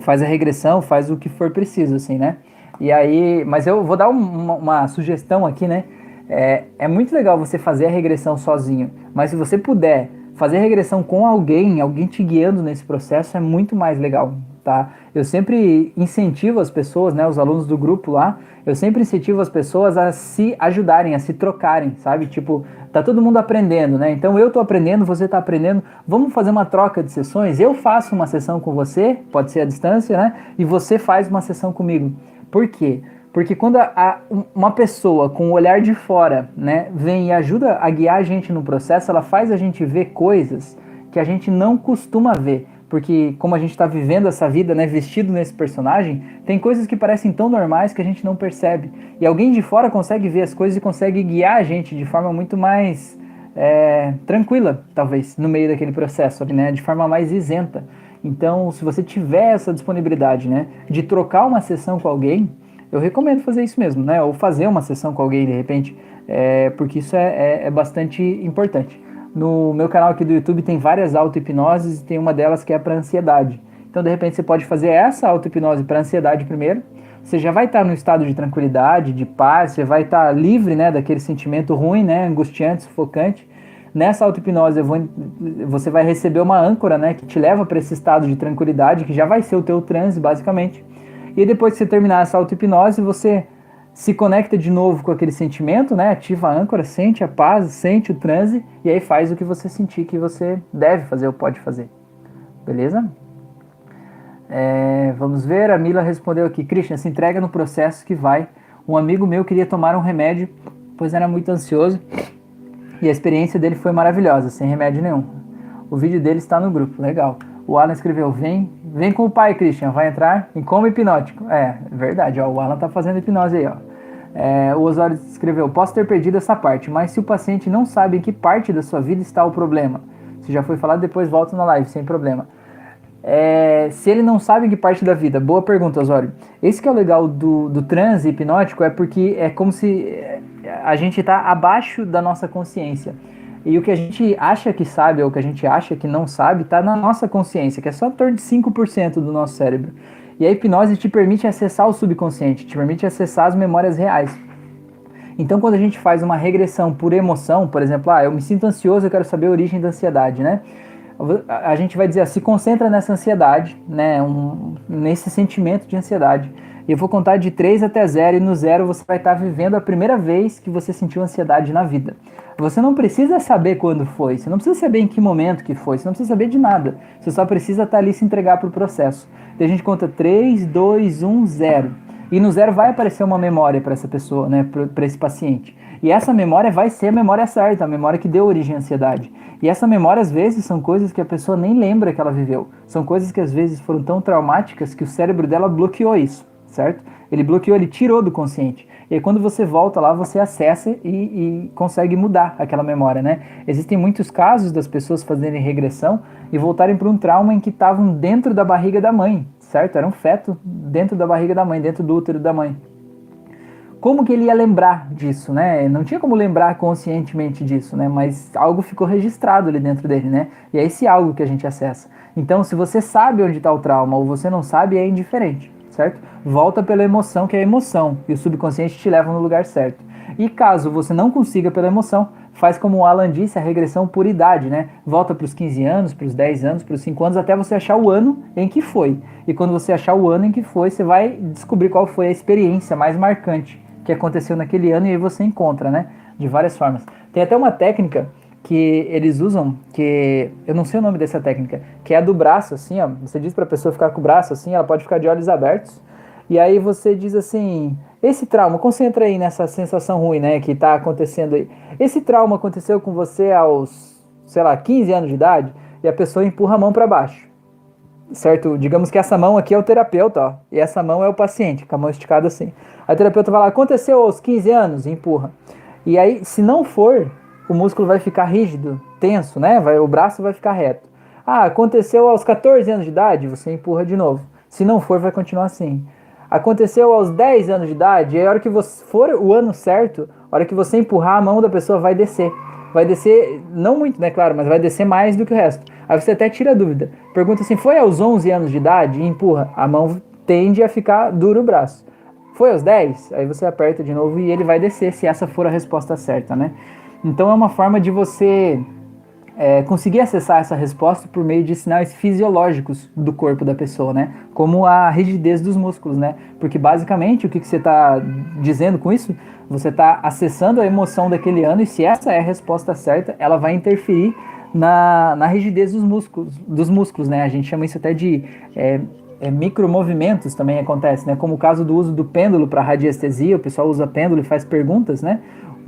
faz a regressão, faz o que for preciso, assim, né? E aí, mas eu vou dar uma, uma sugestão aqui, né? É, é muito legal você fazer a regressão sozinho, mas se você puder fazer regressão com alguém, alguém te guiando nesse processo, é muito mais legal, tá? Eu sempre incentivo as pessoas, né, os alunos do grupo lá, eu sempre incentivo as pessoas a se ajudarem, a se trocarem, sabe? Tipo, tá todo mundo aprendendo, né? Então eu tô aprendendo, você tá aprendendo, vamos fazer uma troca de sessões? Eu faço uma sessão com você, pode ser à distância, né? E você faz uma sessão comigo. Por quê? Porque quando a, a, uma pessoa com o olhar de fora né, vem e ajuda a guiar a gente no processo, ela faz a gente ver coisas que a gente não costuma ver. Porque como a gente está vivendo essa vida, né, vestido nesse personagem, tem coisas que parecem tão normais que a gente não percebe. E alguém de fora consegue ver as coisas e consegue guiar a gente de forma muito mais é, tranquila, talvez, no meio daquele processo, né, de forma mais isenta. Então, se você tiver essa disponibilidade, né, de trocar uma sessão com alguém, eu recomendo fazer isso mesmo, né? Ou fazer uma sessão com alguém de repente, é, porque isso é, é, é bastante importante. No meu canal aqui do YouTube tem várias auto-hipnoses e tem uma delas que é para ansiedade. Então, de repente, você pode fazer essa auto-hipnose para ansiedade primeiro. Você já vai estar no estado de tranquilidade, de paz, você vai estar livre né, daquele sentimento ruim, né, angustiante, sufocante. Nessa auto-hipnose, você vai receber uma âncora né, que te leva para esse estado de tranquilidade, que já vai ser o teu transe, basicamente. E depois que você terminar essa auto-hipnose, você se conecta de novo com aquele sentimento, né? Ativa a âncora, sente a paz, sente o transe e aí faz o que você sentir que você deve fazer ou pode fazer. Beleza? É, vamos ver, a Mila respondeu aqui: Christian, se entrega no processo que vai. Um amigo meu queria tomar um remédio, pois era muito ansioso e a experiência dele foi maravilhosa, sem remédio nenhum. O vídeo dele está no grupo, legal. O Alan escreveu: Vem, vem com o pai, Christian, vai entrar em como hipnótico. É, verdade, ó, o Alan tá fazendo hipnose aí, ó. É, o Osório escreveu: Posso ter perdido essa parte, mas se o paciente não sabe em que parte da sua vida está o problema, se já foi falado, depois volta na live, sem problema. É, se ele não sabe em que parte da vida, boa pergunta, Osório. Esse que é o legal do, do transe hipnótico, é porque é como se é, a gente está abaixo da nossa consciência. E o que a gente acha que sabe ou o que a gente acha que não sabe está na nossa consciência, que é só em torno de 5% do nosso cérebro. E a hipnose te permite acessar o subconsciente, te permite acessar as memórias reais. Então, quando a gente faz uma regressão por emoção, por exemplo, ah, eu me sinto ansioso, eu quero saber a origem da ansiedade, né? A gente vai dizer, ah, se concentra nessa ansiedade, né? Um, nesse sentimento de ansiedade. E eu vou contar de 3 até 0, e no 0 você vai estar vivendo a primeira vez que você sentiu ansiedade na vida. Você não precisa saber quando foi, você não precisa saber em que momento que foi, você não precisa saber de nada. Você só precisa estar ali se entregar para o processo. Daí a gente conta 3, 2, 1, 0. E no zero vai aparecer uma memória para essa pessoa, né, para esse paciente. E essa memória vai ser a memória certa, a memória que deu origem à ansiedade. E essa memória, às vezes, são coisas que a pessoa nem lembra que ela viveu. São coisas que, às vezes, foram tão traumáticas que o cérebro dela bloqueou isso, certo? Ele bloqueou, ele tirou do consciente. E aí, quando você volta lá, você acessa e, e, consegue mudar aquela memória, né? Existem muitos casos das pessoas fazerem regressão e voltarem para um trauma em que estavam dentro da barriga da mãe, certo? Era um feto dentro da barriga da mãe, dentro do útero da mãe. Como que ele ia lembrar disso, né? Não tinha como lembrar conscientemente disso, né? Mas algo ficou registrado ali dentro dele, né? E é esse algo que a gente acessa. Então, se você sabe onde está o trauma ou você não sabe, é indiferente certo? Volta pela emoção, que é a emoção, e o subconsciente te leva no lugar certo. E caso você não consiga pela emoção, faz como o Alan disse, a regressão por idade, né? Volta para os 15 anos, para os 10 anos, para os 5 anos, até você achar o ano em que foi. E quando você achar o ano em que foi, você vai descobrir qual foi a experiência mais marcante que aconteceu naquele ano e aí você encontra, né? De várias formas. Tem até uma técnica que eles usam, que eu não sei o nome dessa técnica, que é a do braço, assim, ó. Você diz para a pessoa ficar com o braço assim, ela pode ficar de olhos abertos. E aí você diz assim: esse trauma, concentra aí nessa sensação ruim, né, que está acontecendo aí. Esse trauma aconteceu com você aos, sei lá, 15 anos de idade, e a pessoa empurra a mão para baixo. Certo? Digamos que essa mão aqui é o terapeuta, ó, e essa mão é o paciente, com a mão esticada assim. Aí o terapeuta vai lá, aconteceu aos 15 anos, e empurra. E aí, se não for, o músculo vai ficar rígido, tenso, né? Vai, o braço vai ficar reto. Ah, aconteceu aos 14 anos de idade, você empurra de novo. Se não for, vai continuar assim. Aconteceu aos 10 anos de idade, e a hora que você for o ano certo, a hora que você empurrar, a mão da pessoa vai descer. Vai descer, não muito, né, claro, mas vai descer mais do que o resto. Aí você até tira a dúvida. Pergunta assim: foi aos 11 anos de idade e empurra? A mão tende a ficar duro o braço. Foi aos 10? Aí você aperta de novo e ele vai descer se essa for a resposta certa, né? Então é uma forma de você é, conseguir acessar essa resposta por meio de sinais fisiológicos do corpo da pessoa, né? Como a rigidez dos músculos, né? Porque basicamente o que, que você está dizendo com isso? Você está acessando a emoção daquele ano e se essa é a resposta certa, ela vai interferir na, na rigidez dos músculos, dos músculos, né? A gente chama isso até de é, é, micromovimentos também acontece, né? Como o caso do uso do pêndulo para radiestesia, o pessoal usa pêndulo e faz perguntas, né?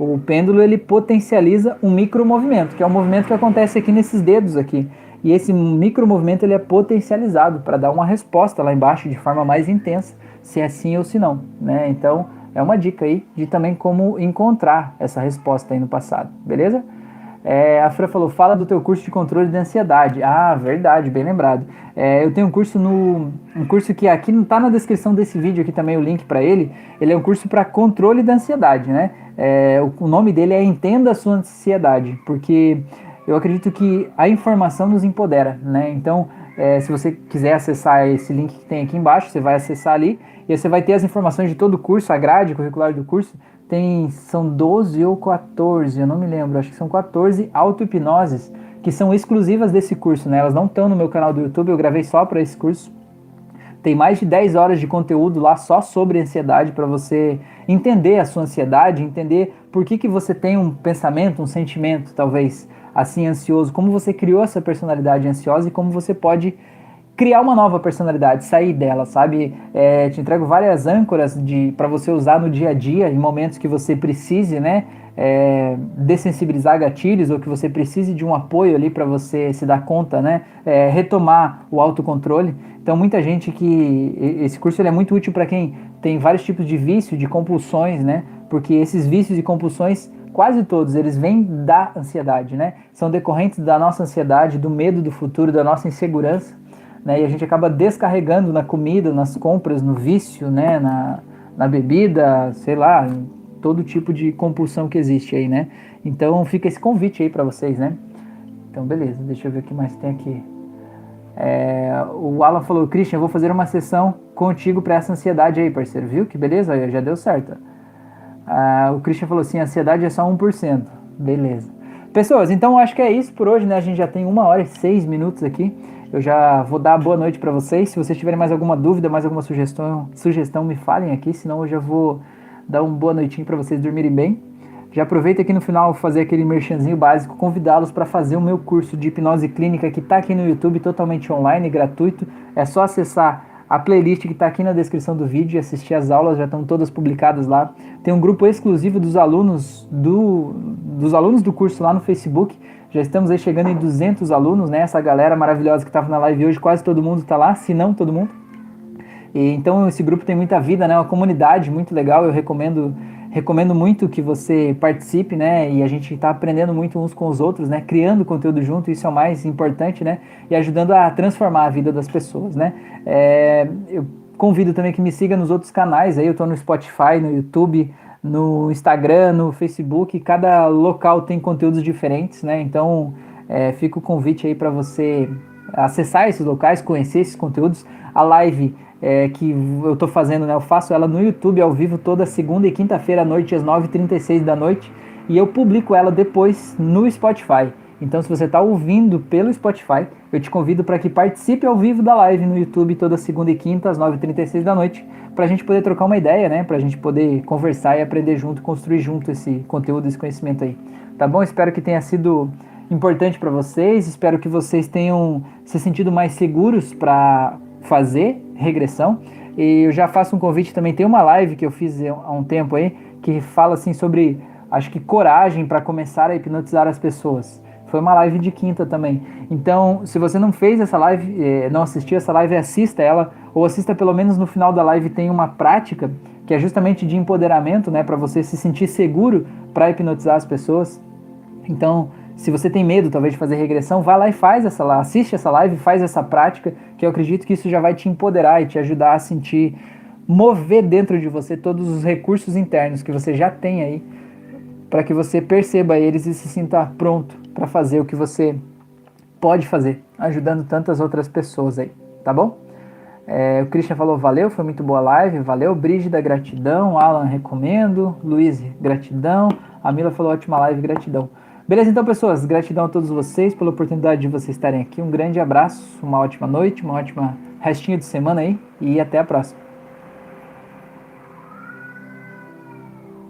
O pêndulo ele potencializa um micromovimento, que é um movimento que acontece aqui nesses dedos aqui. E esse micromovimento ele é potencializado para dar uma resposta lá embaixo de forma mais intensa, se é sim ou se não, né? Então, é uma dica aí de também como encontrar essa resposta aí no passado, beleza? É, a Fran falou, fala do teu curso de controle de ansiedade. Ah, verdade, bem lembrado. É, eu tenho um curso no. Um curso que aqui não está na descrição desse vídeo aqui também o link para ele. Ele é um curso para controle da ansiedade, né? É, o, o nome dele é Entenda a sua ansiedade, porque eu acredito que a informação nos empodera, né? Então, é, se você quiser acessar esse link que tem aqui embaixo, você vai acessar ali e você vai ter as informações de todo o curso, a grade curricular do curso tem são 12 ou 14, eu não me lembro, acho que são 14 auto-hipnoses que são exclusivas desse curso, né? Elas não estão no meu canal do YouTube, eu gravei só para esse curso. Tem mais de 10 horas de conteúdo lá só sobre ansiedade para você entender a sua ansiedade, entender por que, que você tem um pensamento, um sentimento, talvez assim ansioso, como você criou essa personalidade ansiosa e como você pode criar uma nova personalidade, sair dela, sabe? É, te entrego várias âncoras de para você usar no dia a dia, em momentos que você precise, né? É, dessensibilizar gatilhos ou que você precise de um apoio ali para você se dar conta, né? É, retomar o autocontrole. Então, muita gente que. Esse curso é muito útil para quem tem vários tipos de vício, de compulsões, né? Porque esses vícios e compulsões quase todos eles vêm da ansiedade, né? São decorrentes da nossa ansiedade, do medo do futuro, da nossa insegurança né? E a gente acaba descarregando na comida, nas compras, no vício, né? Na, na bebida, sei lá, todo tipo de compulsão que existe aí, né? Então fica esse convite aí para vocês, né? Então beleza, deixa eu ver o que mais tem aqui. É, o Alan falou, Christian, eu vou fazer uma sessão contigo para essa ansiedade aí, parceiro, viu? Que beleza, aí, já deu certo. Ah, o Christian falou assim, ansiedade é só 1%. Beleza. Pessoas, então acho que é isso por hoje, né? A gente já tem uma hora e seis minutos aqui. Eu já vou dar boa noite para vocês. Se vocês tiverem mais alguma dúvida, mais alguma sugestão, sugestão me falem aqui, senão eu já vou dar um boa noitinho para vocês dormirem bem. Já aproveita aqui no final fazer aquele merchanzinho básico, convidá-los para fazer o meu curso de hipnose clínica que está aqui no YouTube, totalmente online, gratuito. É só acessar a playlist que está aqui na descrição do vídeo e assistir as aulas, já estão todas publicadas lá. Tem um grupo exclusivo dos alunos do, dos alunos do curso lá no Facebook. Já estamos aí chegando em 200 alunos, né? Essa galera maravilhosa que estava na live hoje, quase todo mundo está lá, se não todo mundo. E, então esse grupo tem muita vida, né? Uma comunidade muito legal. Eu recomendo recomendo muito que você participe, né? E a gente está aprendendo muito uns com os outros, né? Criando conteúdo junto, isso é o mais importante, né? E ajudando a transformar a vida das pessoas, né? É, eu convido também que me siga nos outros canais. Aí eu estou no Spotify, no YouTube, no Instagram, no Facebook. Cada local tem conteúdos diferentes, né? Então é, fica o convite aí para você acessar esses locais, conhecer esses conteúdos. A live é, que eu estou fazendo, né? Eu faço ela no YouTube ao vivo toda segunda e quinta-feira à noite, às 9h36 da noite. E eu publico ela depois no Spotify. Então, se você está ouvindo pelo Spotify, eu te convido para que participe ao vivo da live no YouTube toda segunda e quinta, às 9h36 da noite, para a gente poder trocar uma ideia, né? Para a gente poder conversar e aprender junto, construir junto esse conteúdo, esse conhecimento aí. Tá bom? Espero que tenha sido importante para vocês. Espero que vocês tenham se sentido mais seguros para fazer regressão. E eu já faço um convite também. Tem uma live que eu fiz há um tempo aí que fala assim sobre, acho que coragem para começar a hipnotizar as pessoas. Foi uma live de quinta também. Então, se você não fez essa live, eh, não assistiu essa live, assista ela, ou assista pelo menos no final da live tem uma prática que é justamente de empoderamento, né, para você se sentir seguro para hipnotizar as pessoas. Então, se você tem medo talvez de fazer regressão, vai lá e faz essa lá, assiste essa live, faz essa prática, que eu acredito que isso já vai te empoderar e te ajudar a sentir mover dentro de você todos os recursos internos que você já tem aí, para que você perceba eles e se sinta pronto para fazer o que você pode fazer, ajudando tantas outras pessoas aí, tá bom? É, o Christian falou, valeu, foi muito boa live, valeu. Brígida, gratidão. Alan, recomendo. Luiz, gratidão. A Mila falou, ótima live, gratidão. Beleza, então, pessoas, gratidão a todos vocês pela oportunidade de vocês estarem aqui. Um grande abraço, uma ótima noite, uma ótima restinho de semana aí e até a próxima.